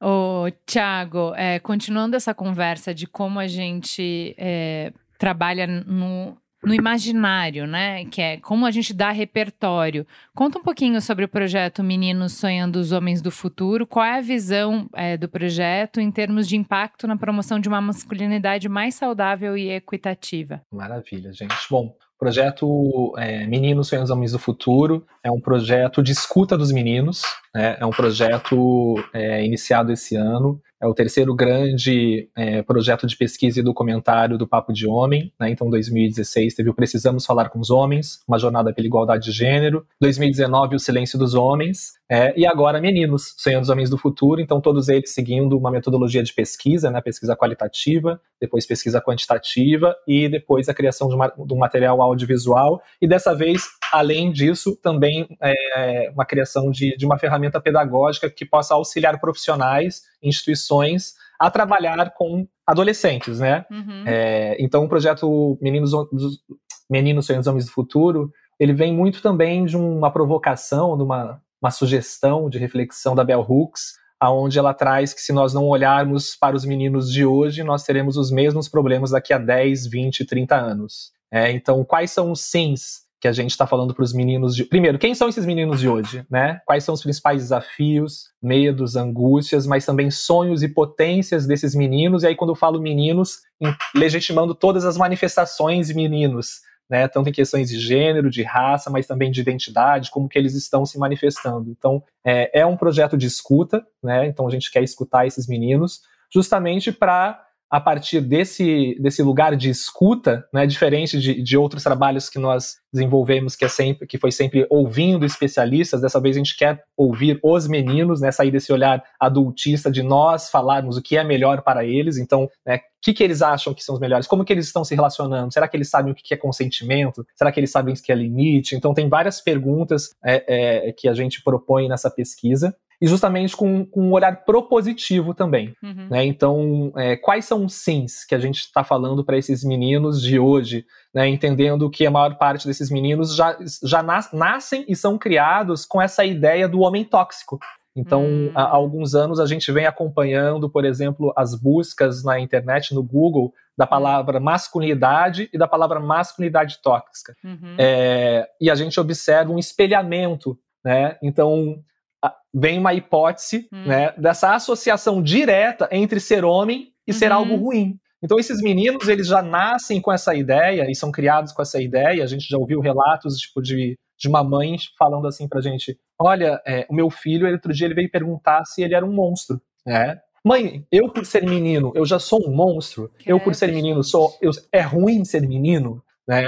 Ô, Tiago, é, continuando essa conversa de como a gente é, trabalha no, no imaginário, né? Que é como a gente dá repertório. Conta um pouquinho sobre o projeto Meninos Sonhando os Homens do Futuro. Qual é a visão é, do projeto em termos de impacto na promoção de uma masculinidade mais saudável e equitativa? Maravilha, gente. Bom, projeto é, Meninos Sonhando os Homens do Futuro é um projeto de escuta dos meninos, né? é um projeto é, iniciado esse ano é o terceiro grande é, projeto de pesquisa e documentário do Papo de Homem. Né? Então, 2016 teve o Precisamos Falar com os Homens, uma jornada pela igualdade de gênero. 2019, o Silêncio dos Homens. É, e agora, Meninos, Sonhando os Homens do Futuro. Então, todos eles seguindo uma metodologia de pesquisa, né? pesquisa qualitativa, depois pesquisa quantitativa e depois a criação de, uma, de um material audiovisual. E dessa vez, além disso, também é, uma criação de, de uma ferramenta pedagógica que possa auxiliar profissionais, instituições a trabalhar com adolescentes, né? Uhum. É, então o projeto Meninos, Meninos Sonhos Homens do Futuro, ele vem muito também de uma provocação, de uma, uma sugestão de reflexão da Bell Hooks, aonde ela traz que se nós não olharmos para os meninos de hoje, nós teremos os mesmos problemas daqui a 10, 20, 30 anos. É, então, quais são os sims que a gente está falando para os meninos de. Primeiro, quem são esses meninos de hoje? Né? Quais são os principais desafios, medos, angústias, mas também sonhos e potências desses meninos? E aí, quando eu falo meninos, legitimando todas as manifestações meninos. Né, tanto em questões de gênero, de raça, mas também de identidade, como que eles estão se manifestando. Então, é, é um projeto de escuta, né, então a gente quer escutar esses meninos, justamente para a partir desse, desse lugar de escuta, né, diferente de, de outros trabalhos que nós desenvolvemos, que, é sempre, que foi sempre ouvindo especialistas, dessa vez a gente quer ouvir os meninos, né, sair desse olhar adultista de nós falarmos o que é melhor para eles, então, né, que, que eles acham que são os melhores? Como que eles estão se relacionando? Será que eles sabem o que é consentimento? Será que eles sabem o que é limite? Então, tem várias perguntas é, é, que a gente propõe nessa pesquisa e justamente com, com, um olhar propositivo também. Uhum. Né? Então, é, quais são os sims que a gente está falando para esses meninos de hoje, né? entendendo que a maior parte desses meninos já, já nas, nascem e são criados com essa ideia do homem tóxico. Então, hum. há alguns anos a gente vem acompanhando, por exemplo, as buscas na internet, no Google, da palavra masculinidade e da palavra masculinidade tóxica. Uhum. É, e a gente observa um espelhamento, né? Então, vem uma hipótese hum. né, dessa associação direta entre ser homem e uhum. ser algo ruim. Então esses meninos eles já nascem com essa ideia e são criados com essa ideia. A gente já ouviu relatos tipo de, de uma mãe falando assim pra gente: olha, é, o meu filho outro dia ele veio perguntar se ele era um monstro, né? Mãe, eu por ser menino, eu já sou um monstro. Que eu por ser menino sou, eu, é ruim ser menino, né?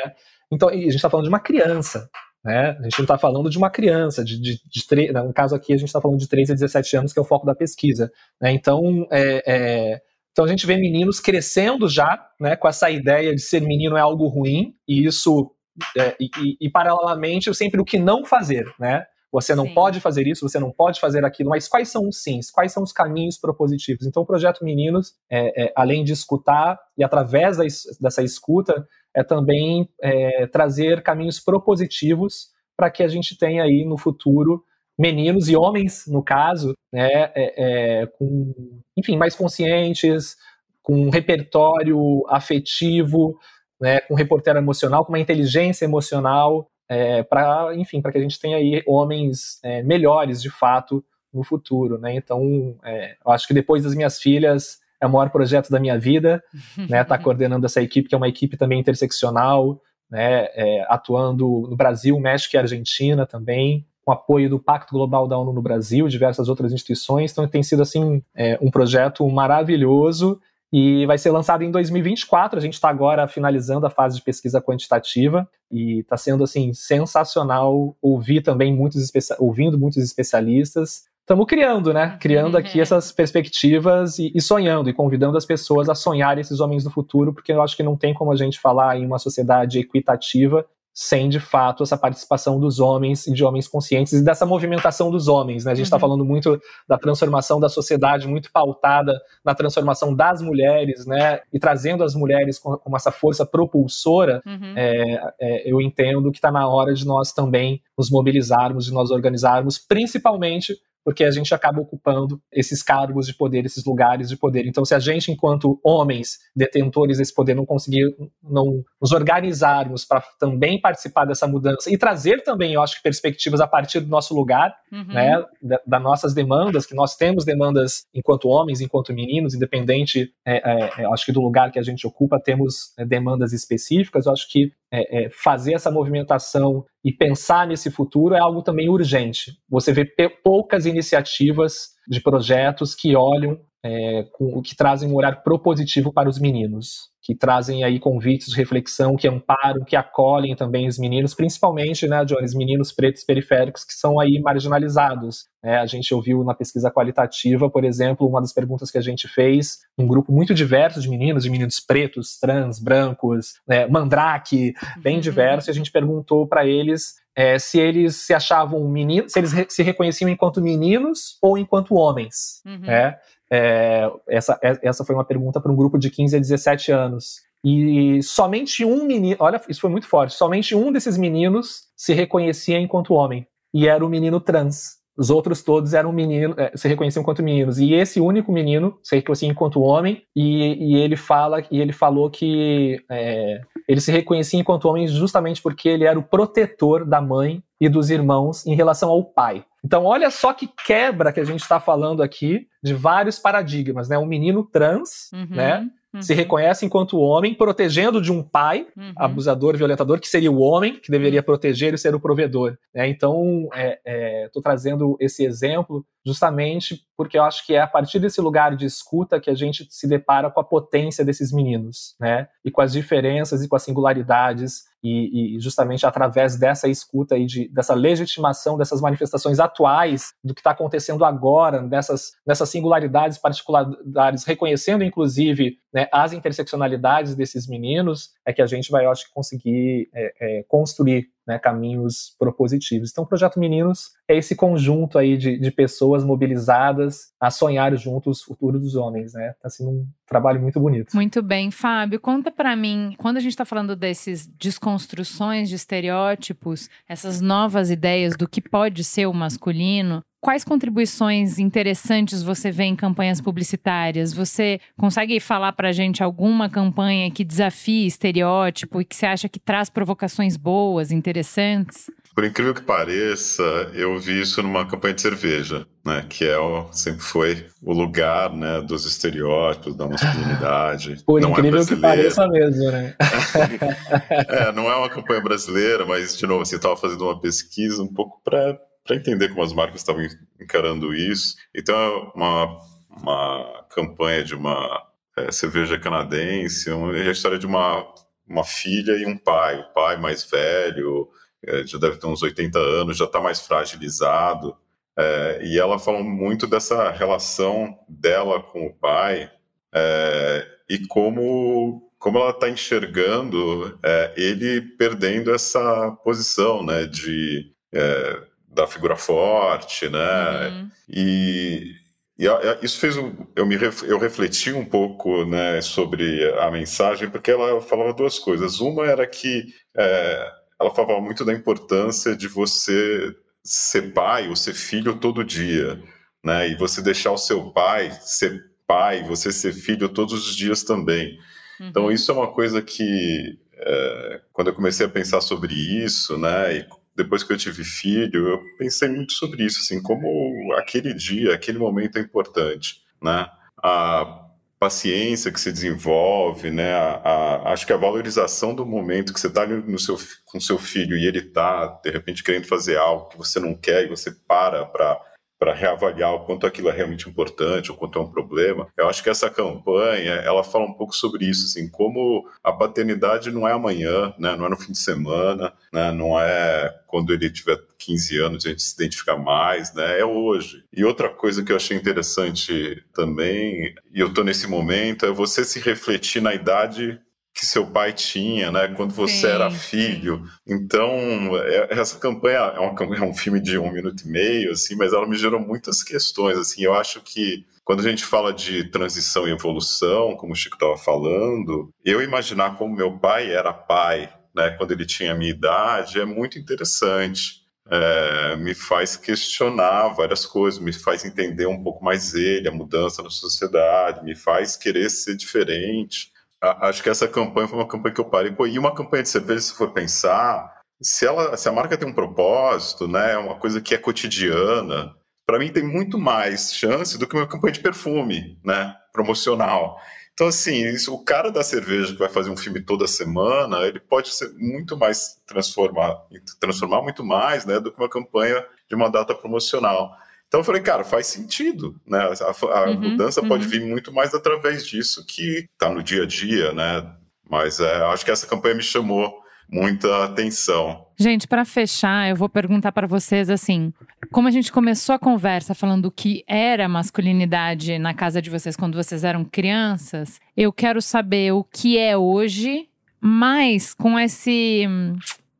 Então a gente está falando de uma criança, né? A gente não está falando de uma criança, de, de, de no caso aqui a gente está falando de 13 a 17 anos, que é o foco da pesquisa. Né? Então, é, é, então a gente vê meninos crescendo já né, com essa ideia de ser menino é algo ruim, e isso, é, e, e, e, paralelamente, sempre o que não fazer. Né? Você não Sim. pode fazer isso, você não pode fazer aquilo, mas quais são os sims? Quais são os caminhos propositivos? Então, o projeto Meninos, é, é, além de escutar e através da, dessa escuta, é também é, trazer caminhos propositivos para que a gente tenha aí no futuro meninos e homens, no caso, né, é, é, com, enfim, mais conscientes, com um repertório afetivo, né, com um repertório emocional, com uma inteligência emocional, é, para, enfim, para que a gente tenha aí homens é, melhores, de fato, no futuro, né? Então, é, eu acho que depois das minhas filhas, é o maior projeto da minha vida, né? Tá coordenando essa equipe, que é uma equipe também interseccional, né? É, atuando no Brasil, México e Argentina também, com apoio do Pacto Global da ONU no Brasil, diversas outras instituições. Então tem sido assim é, um projeto maravilhoso e vai ser lançado em 2024. A gente está agora finalizando a fase de pesquisa quantitativa e está sendo assim sensacional ouvir também muitos ouvindo muitos especialistas estamos criando, né? Criando aqui uhum. essas perspectivas e, e, sonhando e convidando as pessoas a sonhar esses homens do futuro, porque eu acho que não tem como a gente falar em uma sociedade equitativa sem de fato essa participação dos homens e de homens conscientes e dessa movimentação dos homens. Né? A gente está uhum. falando muito da transformação da sociedade, muito pautada na transformação das mulheres, né? e trazendo as mulheres como, com essa força propulsora. Uhum. É, é, eu entendo que está na hora de nós também nos mobilizarmos, de nós organizarmos, principalmente porque a gente acaba ocupando esses cargos de poder, esses lugares de poder. Então, se a gente, enquanto homens detentores desse poder, não conseguir não nos organizarmos para também participar dessa mudança e trazer também, eu acho que perspectivas a partir do nosso lugar, uhum. né, das da nossas demandas, que nós temos demandas enquanto homens, enquanto meninos, independente, é, é, é acho que do lugar que a gente ocupa, temos é, demandas específicas. Eu acho que é, é, fazer essa movimentação e pensar nesse futuro é algo também urgente. Você vê poucas iniciativas de projetos que olham é, com, que trazem um olhar propositivo para os meninos, que trazem aí convites de reflexão, que amparam, que acolhem também os meninos, principalmente, né, Jones, meninos pretos periféricos que são aí marginalizados. É, a gente ouviu na pesquisa qualitativa, por exemplo, uma das perguntas que a gente fez, um grupo muito diverso de meninos, de meninos pretos, trans, brancos, né, mandrake, bem uhum. diverso, e a gente perguntou para eles é, se eles se achavam meninos, se eles se reconheciam enquanto meninos ou enquanto homens. Uhum. Né? É, essa, é, essa foi uma pergunta para um grupo de 15 a 17 anos. E somente um menino, olha, isso foi muito forte, somente um desses meninos se reconhecia enquanto homem. E era o menino trans. Os outros todos eram menino, é, se reconheciam enquanto meninos. E esse único menino se reconhecia enquanto homem, e, e ele fala e ele falou que é, ele se reconhecia enquanto homem justamente porque ele era o protetor da mãe e dos irmãos em relação ao pai. Então, olha só que quebra que a gente está falando aqui de vários paradigmas, né? Um menino trans, uhum. né? Uhum. se reconhece enquanto homem, protegendo de um pai uhum. abusador, violentador, que seria o homem, que deveria uhum. proteger e ser o provedor. É, então, estou é, é, trazendo esse exemplo justamente porque eu acho que é a partir desse lugar de escuta que a gente se depara com a potência desses meninos, né? E com as diferenças e com as singularidades e, e justamente através dessa escuta e de, dessa legitimação dessas manifestações atuais do que está acontecendo agora, dessas, dessas singularidades particulares, reconhecendo inclusive né, as interseccionalidades desses meninos, é que a gente vai, eu acho, conseguir é, é, construir né, caminhos propositivos. Então, o Projeto Meninos é esse conjunto aí de, de pessoas mobilizadas a sonhar juntos o futuro dos homens, né? Tá sendo um trabalho muito bonito. Muito bem, Fábio, conta para mim, quando a gente está falando desses desconstruções de estereótipos, essas novas ideias do que pode ser o masculino, quais contribuições interessantes você vê em campanhas publicitárias? Você consegue falar para a gente alguma campanha que desafie estereótipo e que você acha que traz provocações boas, interessantes? Por incrível que pareça, eu vi isso numa campanha de cerveja, né? Que é o, sempre foi o lugar, né, dos estereótipos da masculinidade. Por não é incrível é que pareça mesmo, né? é, não é uma campanha brasileira, mas de novo, você estava fazendo uma pesquisa um pouco para para entender como as marcas estavam encarando isso. Então, é uma, uma campanha de uma é, cerveja canadense, uma, é a história de uma, uma filha e um pai. O pai mais velho, é, já deve ter uns 80 anos, já está mais fragilizado. É, e ela fala muito dessa relação dela com o pai é, e como como ela está enxergando é, ele perdendo essa posição né, de é, da figura forte, né? Uhum. E, e isso fez eu me eu refleti um pouco, né, sobre a mensagem porque ela falava duas coisas. Uma era que é, ela falava muito da importância de você ser pai ou ser filho todo dia, né? E você deixar o seu pai ser pai, você ser filho todos os dias também. Então, uhum. Então isso é uma coisa que é, quando eu comecei a pensar sobre isso, né? E depois que eu tive filho, eu pensei muito sobre isso, assim, como aquele dia, aquele momento é importante, né? A paciência que se desenvolve, né? A, a, acho que a valorização do momento que você está no seu, com seu filho e ele está, de repente, querendo fazer algo que você não quer e você para para para reavaliar o quanto aquilo é realmente importante, o quanto é um problema. Eu acho que essa campanha, ela fala um pouco sobre isso, assim, como a paternidade não é amanhã, né, não é no fim de semana, né, não é quando ele tiver 15 anos a gente se identificar mais, né, é hoje. E outra coisa que eu achei interessante também, e eu estou nesse momento, é você se refletir na idade que seu pai tinha, né? Quando você sim, era filho. Então, é, essa campanha é, uma, é, um filme de um minuto e meio, assim, mas ela me gerou muitas questões, assim. Eu acho que quando a gente fala de transição e evolução, como o Chico estava falando, eu imaginar como meu pai era pai, né? Quando ele tinha a minha idade, é muito interessante. É, me faz questionar várias coisas, me faz entender um pouco mais ele, a mudança na sociedade, me faz querer ser diferente acho que essa campanha foi uma campanha que eu parei. Pô, e uma campanha de cerveja, se for pensar, se, ela, se a marca tem um propósito, né, é uma coisa que é cotidiana, para mim tem muito mais chance do que uma campanha de perfume, né, promocional. Então, assim, isso, o cara da cerveja que vai fazer um filme toda semana, ele pode ser muito mais transformar, transformar muito mais, né, do que uma campanha de uma data promocional. Então eu falei, cara, faz sentido, né? A, a uhum, mudança uhum. pode vir muito mais através disso que está no dia a dia, né? Mas é, acho que essa campanha me chamou muita atenção. Gente, para fechar, eu vou perguntar para vocês assim: como a gente começou a conversa falando o que era masculinidade na casa de vocês quando vocês eram crianças, eu quero saber o que é hoje, mas com esse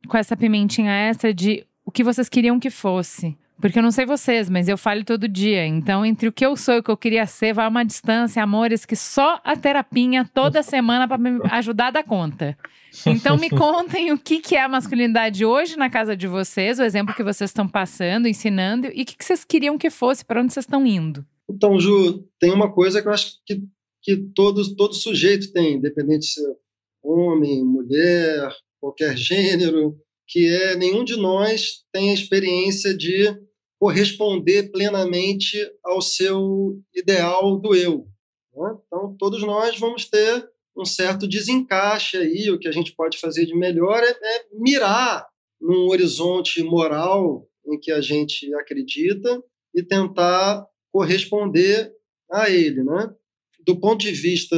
com essa pimentinha extra de o que vocês queriam que fosse. Porque eu não sei vocês, mas eu falo todo dia. Então, entre o que eu sou e o que eu queria ser, vai uma distância, amores, que só a terapinha toda semana para me ajudar a dar conta. Então, me contem o que, que é a masculinidade hoje na casa de vocês, o exemplo que vocês estão passando, ensinando, e o que, que vocês queriam que fosse, para onde vocês estão indo. Então, Ju, tem uma coisa que eu acho que, que todo, todo sujeito tem, independente se é homem, mulher, qualquer gênero, que é nenhum de nós tem a experiência de corresponder plenamente ao seu ideal do eu. Né? Então, todos nós vamos ter um certo desencaixe aí. O que a gente pode fazer de melhor é, é mirar num horizonte moral em que a gente acredita e tentar corresponder a ele, né? Do ponto de vista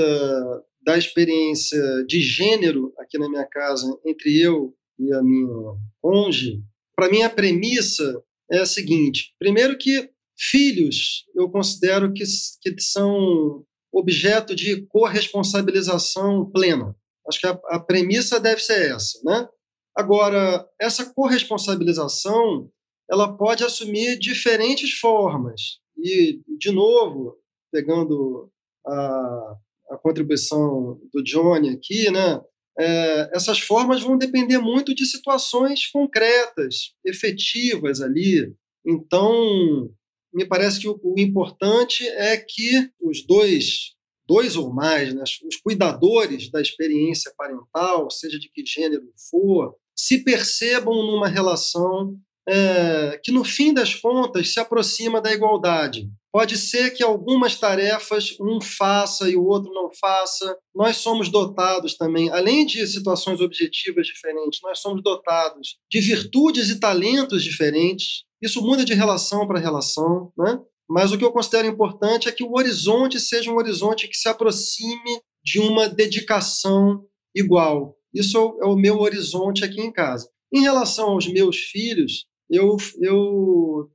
da experiência de gênero aqui na minha casa entre eu e a minha conge, para mim a premissa é a seguinte: primeiro que filhos eu considero que, que são objeto de corresponsabilização plena. Acho que a, a premissa deve ser essa, né? Agora, essa corresponsabilização ela pode assumir diferentes formas. E, de novo, pegando a, a contribuição do Johnny aqui, né? É, essas formas vão depender muito de situações concretas, efetivas ali. Então, me parece que o, o importante é que os dois, dois ou mais, né, os cuidadores da experiência parental, seja de que gênero for, se percebam numa relação é, que, no fim das contas, se aproxima da igualdade. Pode ser que algumas tarefas um faça e o outro não faça. Nós somos dotados também, além de situações objetivas diferentes, nós somos dotados de virtudes e talentos diferentes. Isso muda de relação para relação, né? Mas o que eu considero importante é que o horizonte seja um horizonte que se aproxime de uma dedicação igual. Isso é o meu horizonte aqui em casa. Em relação aos meus filhos, eu, eu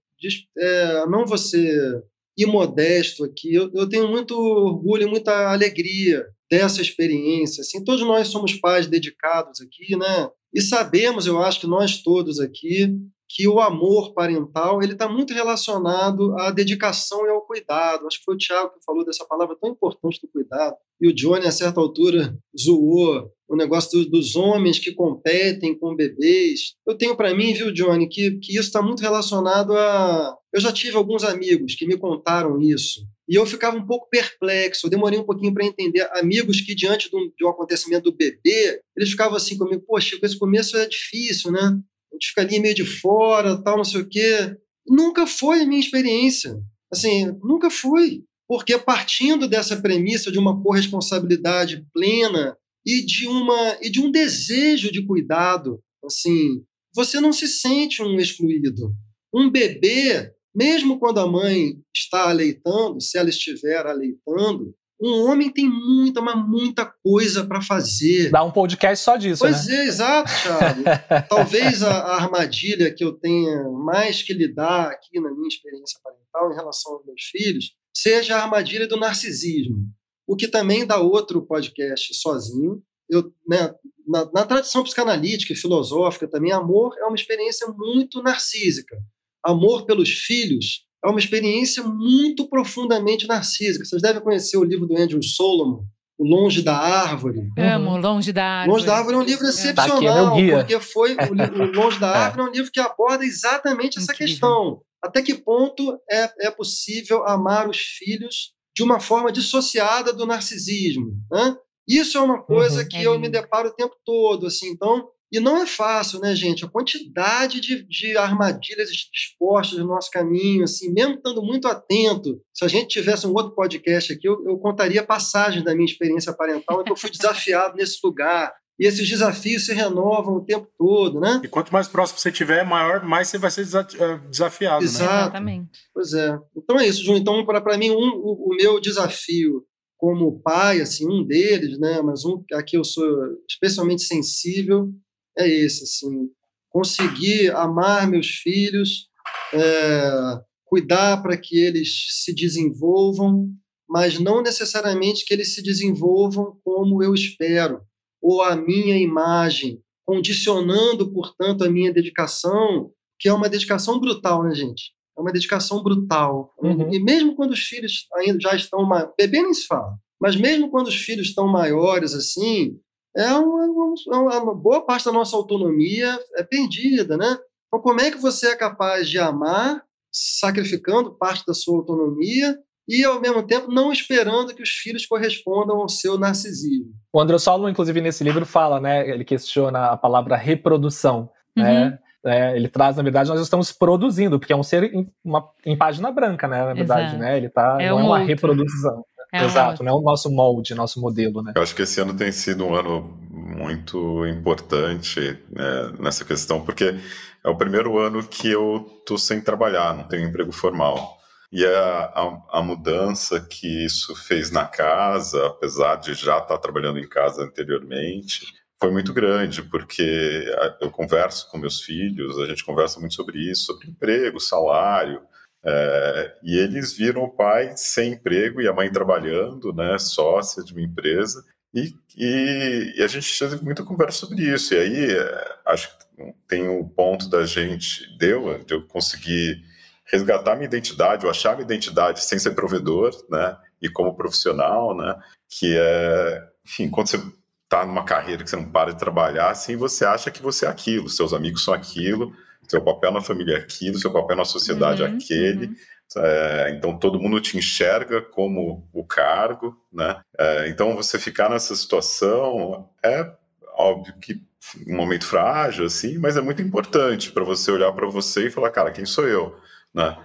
é, não vou ser imodesto aqui, eu, eu tenho muito orgulho e muita alegria dessa experiência. Assim, todos nós somos pais dedicados aqui, né? E sabemos, eu acho que nós todos aqui, que o amor parental ele está muito relacionado à dedicação e ao cuidado. Acho que foi o Tiago que falou dessa palavra tão importante do cuidado. E o Johnny, a certa altura, zoou o negócio dos homens que competem com bebês. Eu tenho para mim, viu, Johnny, que, que isso está muito relacionado a. Eu já tive alguns amigos que me contaram isso. E eu ficava um pouco perplexo, eu demorei um pouquinho para entender. Amigos que, diante de um, de um acontecimento do bebê, eles ficavam assim comigo: Poxa, esse começo é difícil, né? A gente fica ali meio de fora, tal, não sei o quê. Nunca foi a minha experiência. Assim, nunca foi. Porque partindo dessa premissa de uma corresponsabilidade plena e de uma e de um desejo de cuidado, assim, você não se sente um excluído. Um bebê, mesmo quando a mãe está aleitando, se ela estiver aleitando, um homem tem muita, mas muita coisa para fazer. Dá um podcast só disso, pois né? é, exato, Thiago. Talvez a, a, armadilha que eu tenha mais que lidar aqui na minha experiência parental em relação aos meus filhos seja a armadilha do narcisismo o que também dá outro podcast sozinho. Eu, né, na, na tradição psicanalítica e filosófica também, amor é uma experiência muito narcísica. Amor pelos filhos é uma experiência muito profundamente narcísica. Vocês devem conhecer o livro do Andrew Solomon, O Longe da Árvore. Amo, Longe da Árvore. Longe da Árvore é um livro excepcional, tá aqui, porque foi o, o Longe da é. Árvore é um livro que aborda exatamente essa Incrível. questão. Até que ponto é, é possível amar os filhos de uma forma dissociada do narcisismo. Né? Isso é uma coisa uhum, que é eu me deparo o tempo todo. assim. Então, e não é fácil, né, gente? A quantidade de, de armadilhas expostas no nosso caminho, assim, mesmo estando muito atento. Se a gente tivesse um outro podcast aqui, eu, eu contaria passagens da minha experiência parental em que eu fui desafiado nesse lugar, e esses desafios se renovam o tempo todo, né? E quanto mais próximo você tiver, maior, mais você vai ser eh, desafiado, né? Exato. né? Exatamente. Pois é. Então é isso, Ju. Então, para mim, um, o, o, meu desafio como pai, assim, um deles, né? Mas um a que eu sou especialmente sensível é esse, assim, conseguir amar meus filhos, é, cuidar para que eles se desenvolvam, mas não necessariamente que eles se desenvolvam como eu espero ou a minha imagem, condicionando, portanto, a minha dedicação, que é uma dedicação brutal, né, gente? É uma dedicação brutal. Uhum. E mesmo quando os filhos ainda já estão. Bebê nem se fala. Mas mesmo quando os filhos estão maiores, assim, é uma, uma, uma boa parte da nossa autonomia é perdida, né? Então, como é que você é capaz de amar, sacrificando parte da sua autonomia, e, ao mesmo tempo, não esperando que os filhos correspondam ao seu narcisismo. O André Solomon, inclusive, nesse livro fala, né, ele questiona a palavra reprodução, né? uhum. né? É, ele traz, na verdade, nós estamos produzindo, porque é um ser em, uma, em página branca, né? Na verdade, Exato. né? Ele tá, é não um é uma outro. reprodução. É Exato, um não é o nosso molde, nosso modelo, né? Eu acho que esse ano tem sido um ano muito importante né, nessa questão, porque é o primeiro ano que eu tô sem trabalhar, não tenho emprego formal. E a, a, a, mudança que isso fez na casa, apesar de já estar trabalhando em casa anteriormente, foi muito grande, porque eu converso com meus filhos, a gente conversa muito sobre isso, sobre emprego, salário, é, e eles viram o pai sem emprego e a mãe trabalhando, né, sócia de uma empresa, e, e, e a gente teve muita conversa sobre isso. E aí, é, acho que tem um ponto da gente, deu, de eu conseguir resgatar minha identidade, ou achar minha identidade sem ser provedor, né, e como profissional, né, que é, enfim, quando você está numa carreira que você não para de trabalhar, assim, você acha que você é aquilo, seus amigos são aquilo, seu papel na família é aquilo, seu papel na sociedade uhum, aquele. Uhum. É, então todo mundo te enxerga como o cargo, né? É, então você ficar nessa situação é óbvio que um momento frágil, assim, mas é muito importante para você olhar para você e falar, cara, quem sou eu, né?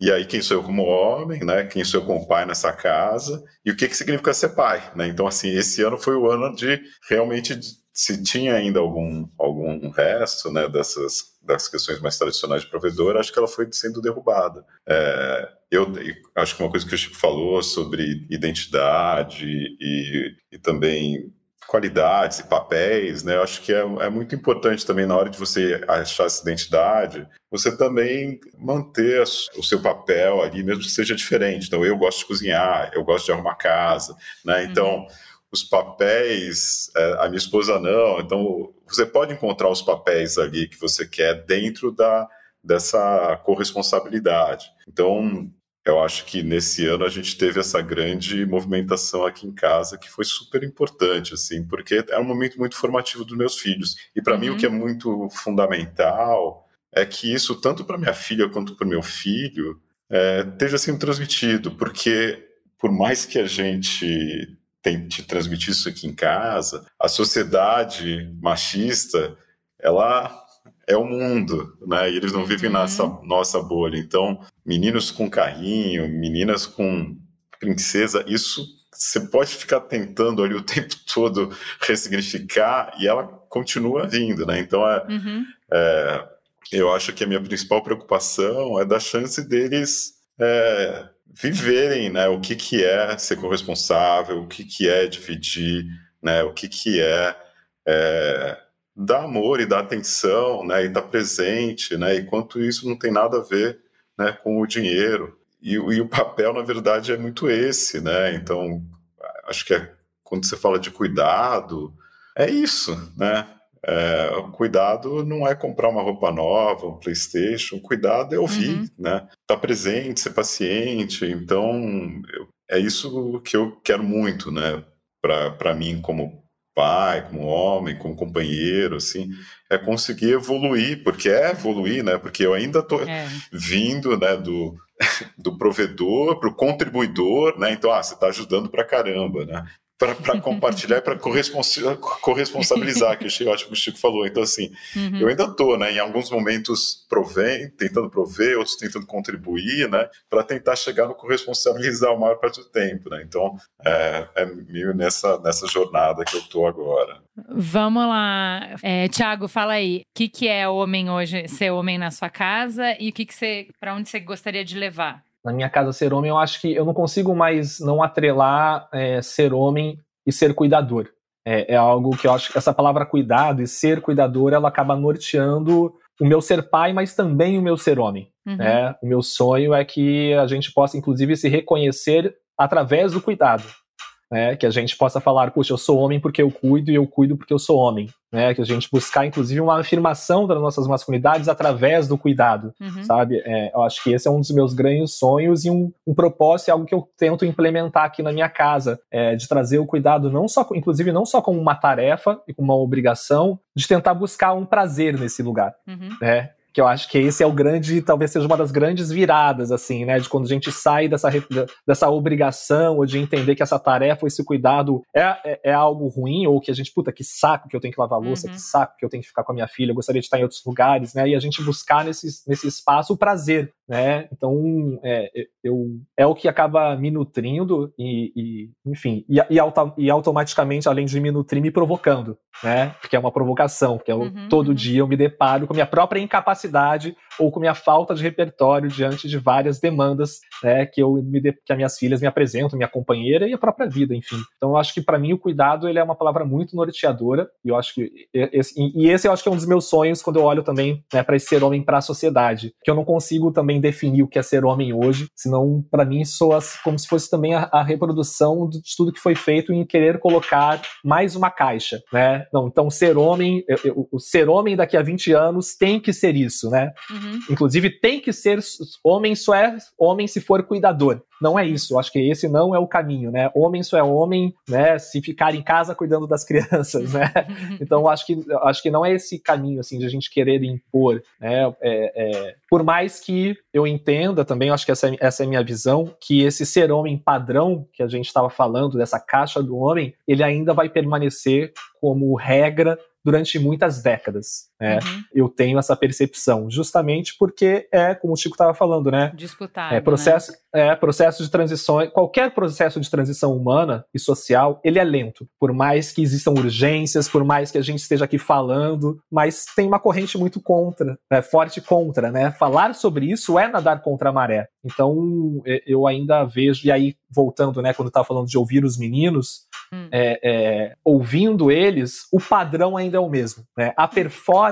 E aí, quem sou eu como homem, né? Quem sou eu como pai nessa casa? E o que, que significa ser pai, né? Então, assim, esse ano foi o ano de realmente se tinha ainda algum, algum resto né, dessas das questões mais tradicionais de provedor, acho que ela foi sendo derrubada. É, eu acho que uma coisa que o Chico falou sobre identidade e, e também qualidades e papéis, né? Eu acho que é, é, muito importante também na hora de você achar essa identidade, você também manter o seu papel ali, mesmo que seja diferente. Então, eu gosto de cozinhar, eu gosto de arrumar casa, né? Então, uhum os papéis, é, a minha esposa não. Então, você pode encontrar os papéis ali que você quer dentro da, dessa corresponsabilidade. Então, eu acho que nesse ano a gente teve essa grande movimentação aqui em casa que foi super importante, assim, porque é um momento muito formativo dos meus filhos. E para uhum. mim o que é uhum. muito fundamental é que isso, tanto para minha filha quanto para meu filho, é, esteja sendo transmitido, porque por mais que a gente tente transmitir isso aqui em casa, a sociedade machista, ela é o mundo, né? E eles não vivem uhum. nessa nossa bolha. Então, meninos com carrinho, meninas com princesa, isso você pode ficar tentando ali o tempo todo ressignificar e ela continua vindo, né? Então, é, uhum. é, eu acho que a minha principal preocupação é da chance deles é, viverem né, o que, que é ser corresponsável, o que, que é dividir, né, o que, que é, é dar amor e dar atenção né, e dar presente, né, e quanto isso não tem nada a ver né, com o dinheiro. E, e o papel, na verdade, é muito esse. Né? Então, acho que é, quando você fala de cuidado, é isso, né? É, cuidado não é comprar uma roupa nova, um PlayStation. Cuidado é ouvir, uhum. né? Estar tá presente, ser paciente. Então, eu, é isso que eu quero muito, né? Para mim, como pai, como homem, como companheiro, assim, é conseguir evoluir, porque é evoluir, né? Porque eu ainda estou é. vindo, né, do, do provedor para o contribuidor, né? Então, ah, você está ajudando para caramba, né? Para compartilhar e para corresponsabilizar, que eu acho que o Chico falou. Então, assim, uhum. eu ainda estou, né, em alguns momentos provém, tentando prover, outros tentando contribuir, né, para tentar chegar no corresponsabilizar o maior parte do tempo, né. Então, é, é meio nessa, nessa jornada que eu estou agora. Vamos lá. É, Tiago, fala aí. O que, que é homem hoje, ser homem na sua casa e o que, que você, para onde você gostaria de levar? Na minha casa ser homem, eu acho que eu não consigo mais não atrelar é, ser homem e ser cuidador. É, é, algo que eu acho que essa palavra cuidado e ser cuidador, ela acaba norteando o meu ser pai, mas também o meu ser homem. Uhum. Né? O meu sonho é que a gente possa, inclusive, se reconhecer através do cuidado né? Que a gente possa falar, puxa, eu sou homem porque eu cuido e eu cuido porque eu sou homem, né? Que a gente buscar, inclusive, uma afirmação das nossas masculinidades através do cuidado, uhum. sabe? É, eu acho que esse é um dos meus grandes sonhos e um, um propósito, é algo que eu tento implementar aqui na minha casa, é, de trazer o cuidado não só, inclusive, não só como uma tarefa e como uma obrigação, de tentar buscar um prazer nesse lugar, uhum. né? Que eu acho que esse é o grande, talvez seja uma das grandes viradas, assim, né, de quando a gente sai dessa, dessa obrigação ou de entender que essa tarefa, esse cuidado é, é, é, algo ruim, ou que a gente, puta, que saco que eu tenho que lavar louça, uhum. que saco que eu tenho que ficar com a minha filha, eu gostaria de estar em outros lugares, né, e a gente buscar nesse, nesse espaço o prazer, né? Então, é, eu, é o que acaba me nutrindo e, e enfim, e, e, auto, e, automaticamente, além de me nutrir, me provocando, né? Porque é uma provocação, porque eu, uhum, todo uhum. dia eu me deparo com a minha própria incapacidade ou com a minha falta de repertório diante de várias demandas, né? Que eu me de, que as minhas filhas me apresentam, minha companheira e a própria vida, enfim. Então, eu acho que para mim o cuidado ele é uma palavra muito norteadora e eu acho que esse, e esse eu acho que é um dos meus sonhos quando eu olho também né, para esse ser homem para a sociedade, que eu não consigo também definir o que é ser homem hoje, senão para mim soa como se fosse também a, a, reprodução de tudo que foi feito em querer colocar mais uma caixa, né? Não, então ser homem, eu, eu, o ser homem daqui a 20 anos tem que ser isso, né? Uhum. Inclusive tem que ser homem só é homem se for cuidador. Não é isso, acho que esse não é o caminho, né? Homem só é homem, né? Se ficar em casa cuidando das crianças, né? Então acho que acho que não é esse caminho assim de a gente querer impor, né? É, é, por mais que eu entenda também, acho que essa, essa é a minha visão, que esse ser homem padrão que a gente estava falando dessa caixa do homem, ele ainda vai permanecer como regra durante muitas décadas. Né? Uhum. Eu tenho essa percepção, justamente porque é, como o Chico estava falando, né? Disputado. É processo, né? é processo de transição. Qualquer processo de transição humana e social, ele é lento. Por mais que existam urgências, por mais que a gente esteja aqui falando, mas tem uma corrente muito contra, né? forte contra, né? Falar sobre isso é nadar contra a maré. Então, eu ainda vejo, e aí, voltando, né, quando estava falando de ouvir os meninos, hum. é, é, ouvindo eles, o padrão ainda é o mesmo. Né? A performance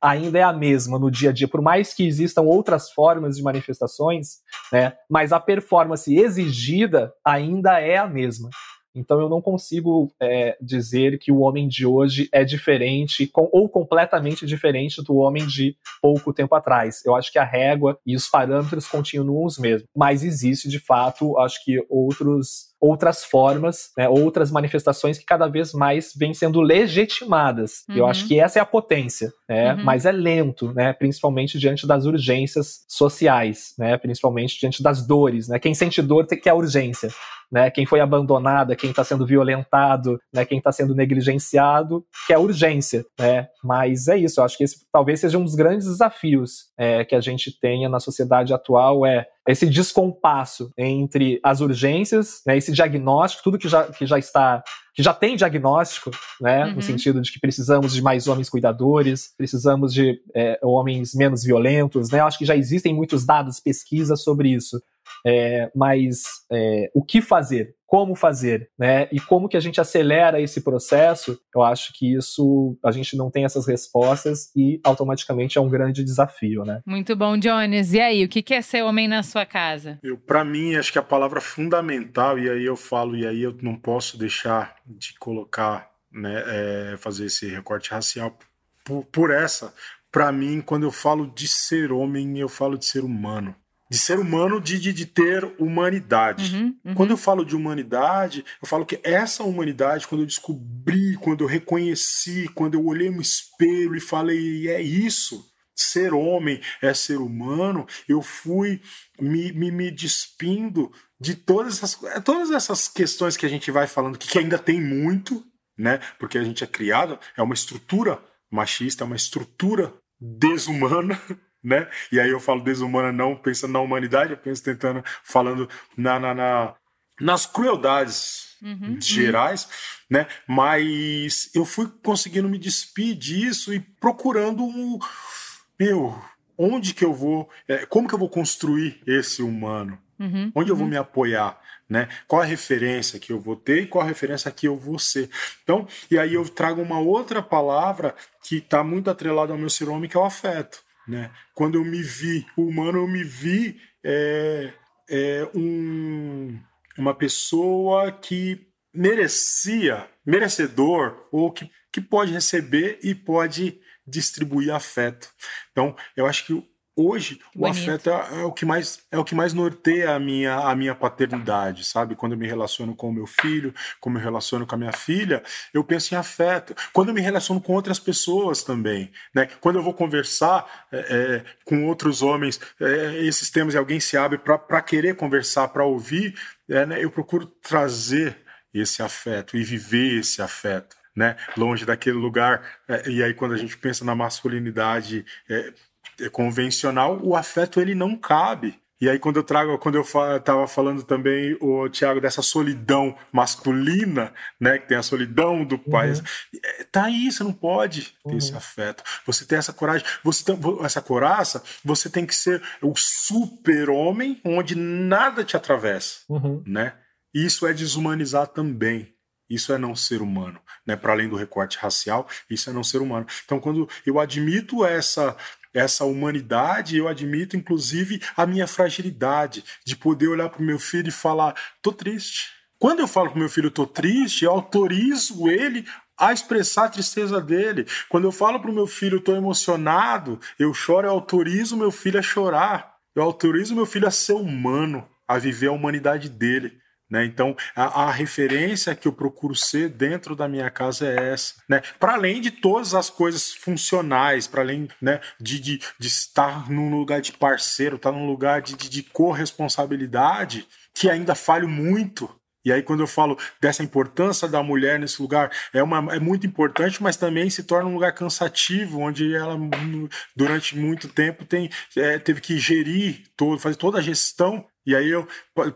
ainda é a mesma no dia a dia, por mais que existam outras formas de manifestações, né, mas a performance exigida ainda é a mesma. Então eu não consigo é, dizer que o homem de hoje é diferente com, ou completamente diferente do homem de pouco tempo atrás. Eu acho que a régua e os parâmetros continuam os mesmos, mas existe de fato, acho que outros outras formas, né, outras manifestações que cada vez mais vêm sendo legitimadas. Uhum. Eu acho que essa é a potência, né, uhum. mas é lento, né, principalmente diante das urgências sociais, né, principalmente diante das dores. Né, quem sente dor tem que é a urgência. Né, quem foi abandonado, quem está sendo violentado, né, quem está sendo negligenciado, que é urgência. Né? Mas é isso, eu acho que esse talvez seja um dos grandes desafios é, que a gente tenha na sociedade atual, é esse descompasso entre as urgências, né, esse diagnóstico, tudo que já, que já está, que já tem diagnóstico, né, uhum. no sentido de que precisamos de mais homens cuidadores, precisamos de é, homens menos violentos, né, acho que já existem muitos dados, pesquisas sobre isso. É, mas é, o que fazer? Como fazer? Né? E como que a gente acelera esse processo? Eu acho que isso a gente não tem essas respostas e automaticamente é um grande desafio. Né? Muito bom, Jones. E aí, o que é ser homem na sua casa? Eu, para mim, acho que a palavra fundamental, e aí eu falo, e aí eu não posso deixar de colocar, né, é, fazer esse recorte racial por, por essa. Para mim, quando eu falo de ser homem, eu falo de ser humano de ser humano, de, de, de ter humanidade. Uhum, uhum. Quando eu falo de humanidade, eu falo que essa humanidade, quando eu descobri, quando eu reconheci, quando eu olhei no espelho e falei, é isso, ser homem é ser humano, eu fui me, me, me despindo de todas essas, todas essas questões que a gente vai falando, que, que ainda tem muito, né? Porque a gente é criado, é uma estrutura machista, é uma estrutura desumana, né? E aí eu falo desumana não pensando na humanidade, eu penso tentando, falando na, na, na nas crueldades uhum, gerais, uhum. né? Mas eu fui conseguindo me despir disso e procurando um, meu, onde que eu vou, é, como que eu vou construir esse humano? Uhum, onde eu vou uhum. me apoiar? Né? Qual a referência que eu vou ter e qual a referência que eu vou ser. Então, e aí eu trago uma outra palavra que está muito atrelada ao meu homem, que é o afeto. Né? Quando eu me vi humano, eu me vi é, é um, uma pessoa que merecia, merecedor, ou que, que pode receber e pode distribuir afeto. Então, eu acho que Hoje Bonito. o afeto é, é, o que mais é o que mais norteia a minha a minha paternidade, sabe? Quando eu me relaciono com o meu filho, como eu me relaciono com a minha filha, eu penso em afeto. Quando eu me relaciono com outras pessoas também, né? Quando eu vou conversar é, é, com outros homens, é, esses temas e alguém se abre para querer conversar, para ouvir, é, né? eu procuro trazer esse afeto e viver esse afeto. Né, longe daquele lugar, é, e aí quando a gente pensa na masculinidade, convencional, o afeto ele não cabe. E aí, quando eu trago, quando eu estava falando também, o Tiago, dessa solidão masculina, né? Que tem a solidão do pai. Uhum. É, tá aí, você não pode ter uhum. esse afeto. Você tem essa coragem, você tem essa coraça, você tem que ser o super-homem onde nada te atravessa, uhum. né? Isso é desumanizar também. Isso é não ser humano, né? Para além do recorte racial, isso é não ser humano. Então, quando eu admito essa essa humanidade, eu admito, inclusive, a minha fragilidade de poder olhar para o meu filho e falar: tô triste. Quando eu falo para meu filho, tô triste, eu autorizo ele a expressar a tristeza dele. Quando eu falo para o meu filho, tô emocionado, eu choro, eu autorizo meu filho a chorar. Eu autorizo meu filho a ser humano, a viver a humanidade dele. Né? Então, a, a, referência que eu procuro ser dentro da minha casa é essa. Né? Para além de todas as coisas funcionais, para além né, de, de, de, estar num lugar de parceiro, estar tá num lugar de, de, de corresponsabilidade, que ainda falho muito. E aí, quando eu falo dessa importância da mulher nesse lugar, é, uma, é muito importante, mas também se torna um lugar cansativo, onde ela, durante muito tempo, tem, é, teve que gerir, todo, fazer toda a gestão e aí eu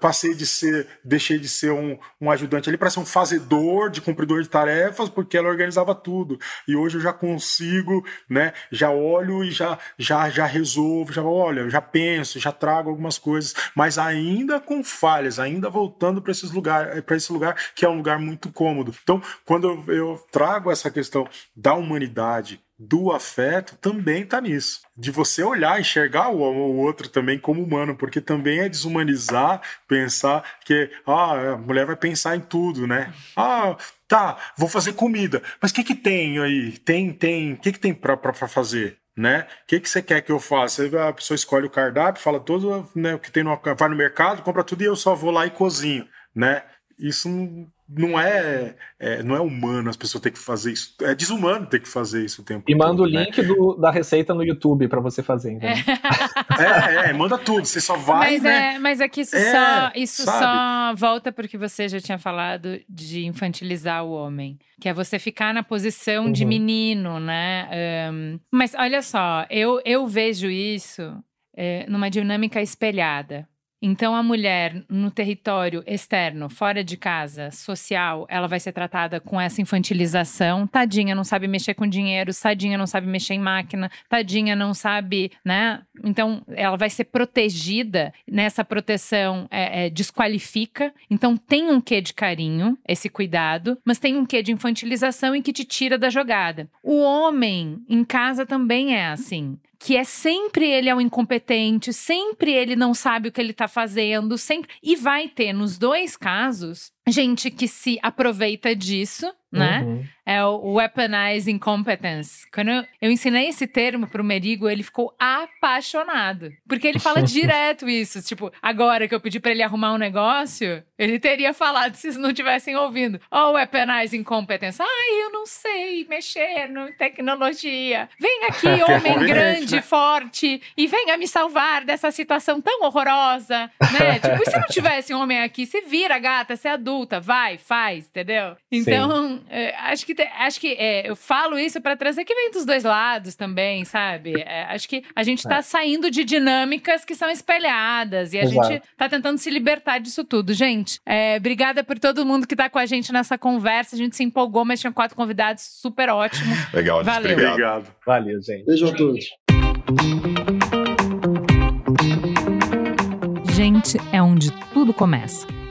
passei de ser, deixei de ser um, um ajudante ali para ser um fazedor, de cumpridor de tarefas, porque ela organizava tudo. E hoje eu já consigo, né? Já olho e já já já resolvo, já olha, já penso, já trago algumas coisas, mas ainda com falhas, ainda voltando para esses lugares, para esse lugar que é um lugar muito cômodo. Então, quando eu, eu trago essa questão da humanidade, do afeto também está nisso. De você olhar, enxergar o, o, outro também como humano, porque também é desumanizar, pensar que ah, a mulher vai pensar em tudo, né? Ah, tá, vou fazer comida. Mas o que que tem aí? Tem, tem. O que que tem para fazer? Né? O que, que você quer que eu faça? A pessoa escolhe o cardápio, fala todo né, o que tem no, vai no mercado, compra tudo e eu só vou lá e cozinho, né? Isso é, é, não é humano as pessoas terem que fazer isso. É desumano ter que fazer isso o tempo E manda todo, o né? link né? do, da receita no YouTube para você fazer. É. é, é, manda tudo. Você só vai. Mas, né? é, mas é que isso, só, isso só volta porque você já tinha falado de infantilizar o homem. Que é você ficar na posição uhum. de menino, né? Um, mas olha só, eu, eu vejo isso é, numa dinâmica espelhada. Então, a mulher no território externo, fora de casa, social, ela vai ser tratada com essa infantilização. Tadinha, não sabe mexer com dinheiro, tadinha, não sabe mexer em máquina, tadinha, não sabe, né? Então, ela vai ser protegida. Nessa proteção, é, é, desqualifica. Então, tem um quê de carinho, esse cuidado, mas tem um quê de infantilização e que te tira da jogada. O homem em casa também é assim que é sempre ele é o incompetente, sempre ele não sabe o que ele tá fazendo, sempre. E vai ter nos dois casos gente que se aproveita disso, né? Uhum. É o weaponize incompetence. Quando eu, eu ensinei esse termo pro Merigo, ele ficou apaixonado. Porque ele fala direto isso. Tipo, agora que eu pedi para ele arrumar um negócio, ele teria falado se não tivessem ouvindo. Oh, weaponize incompetence. Ai, eu não sei mexer no tecnologia. Vem aqui, homem grande, né? forte, e venha me salvar dessa situação tão horrorosa, né? tipo, e se não tivesse um homem aqui, você vira, gata, você é vai, faz, entendeu? Então, é, acho que, acho que é, eu falo isso para trazer que vem dos dois lados também, sabe? É, acho que a gente tá é. saindo de dinâmicas que são espelhadas e a Exato. gente tá tentando se libertar disso tudo. Gente, é, obrigada por todo mundo que tá com a gente nessa conversa. A gente se empolgou, mas tinha quatro convidados, super ótimo. Legal, Valeu. Obrigado. Valeu, gente. Beijo a todos. Gente é onde tudo começa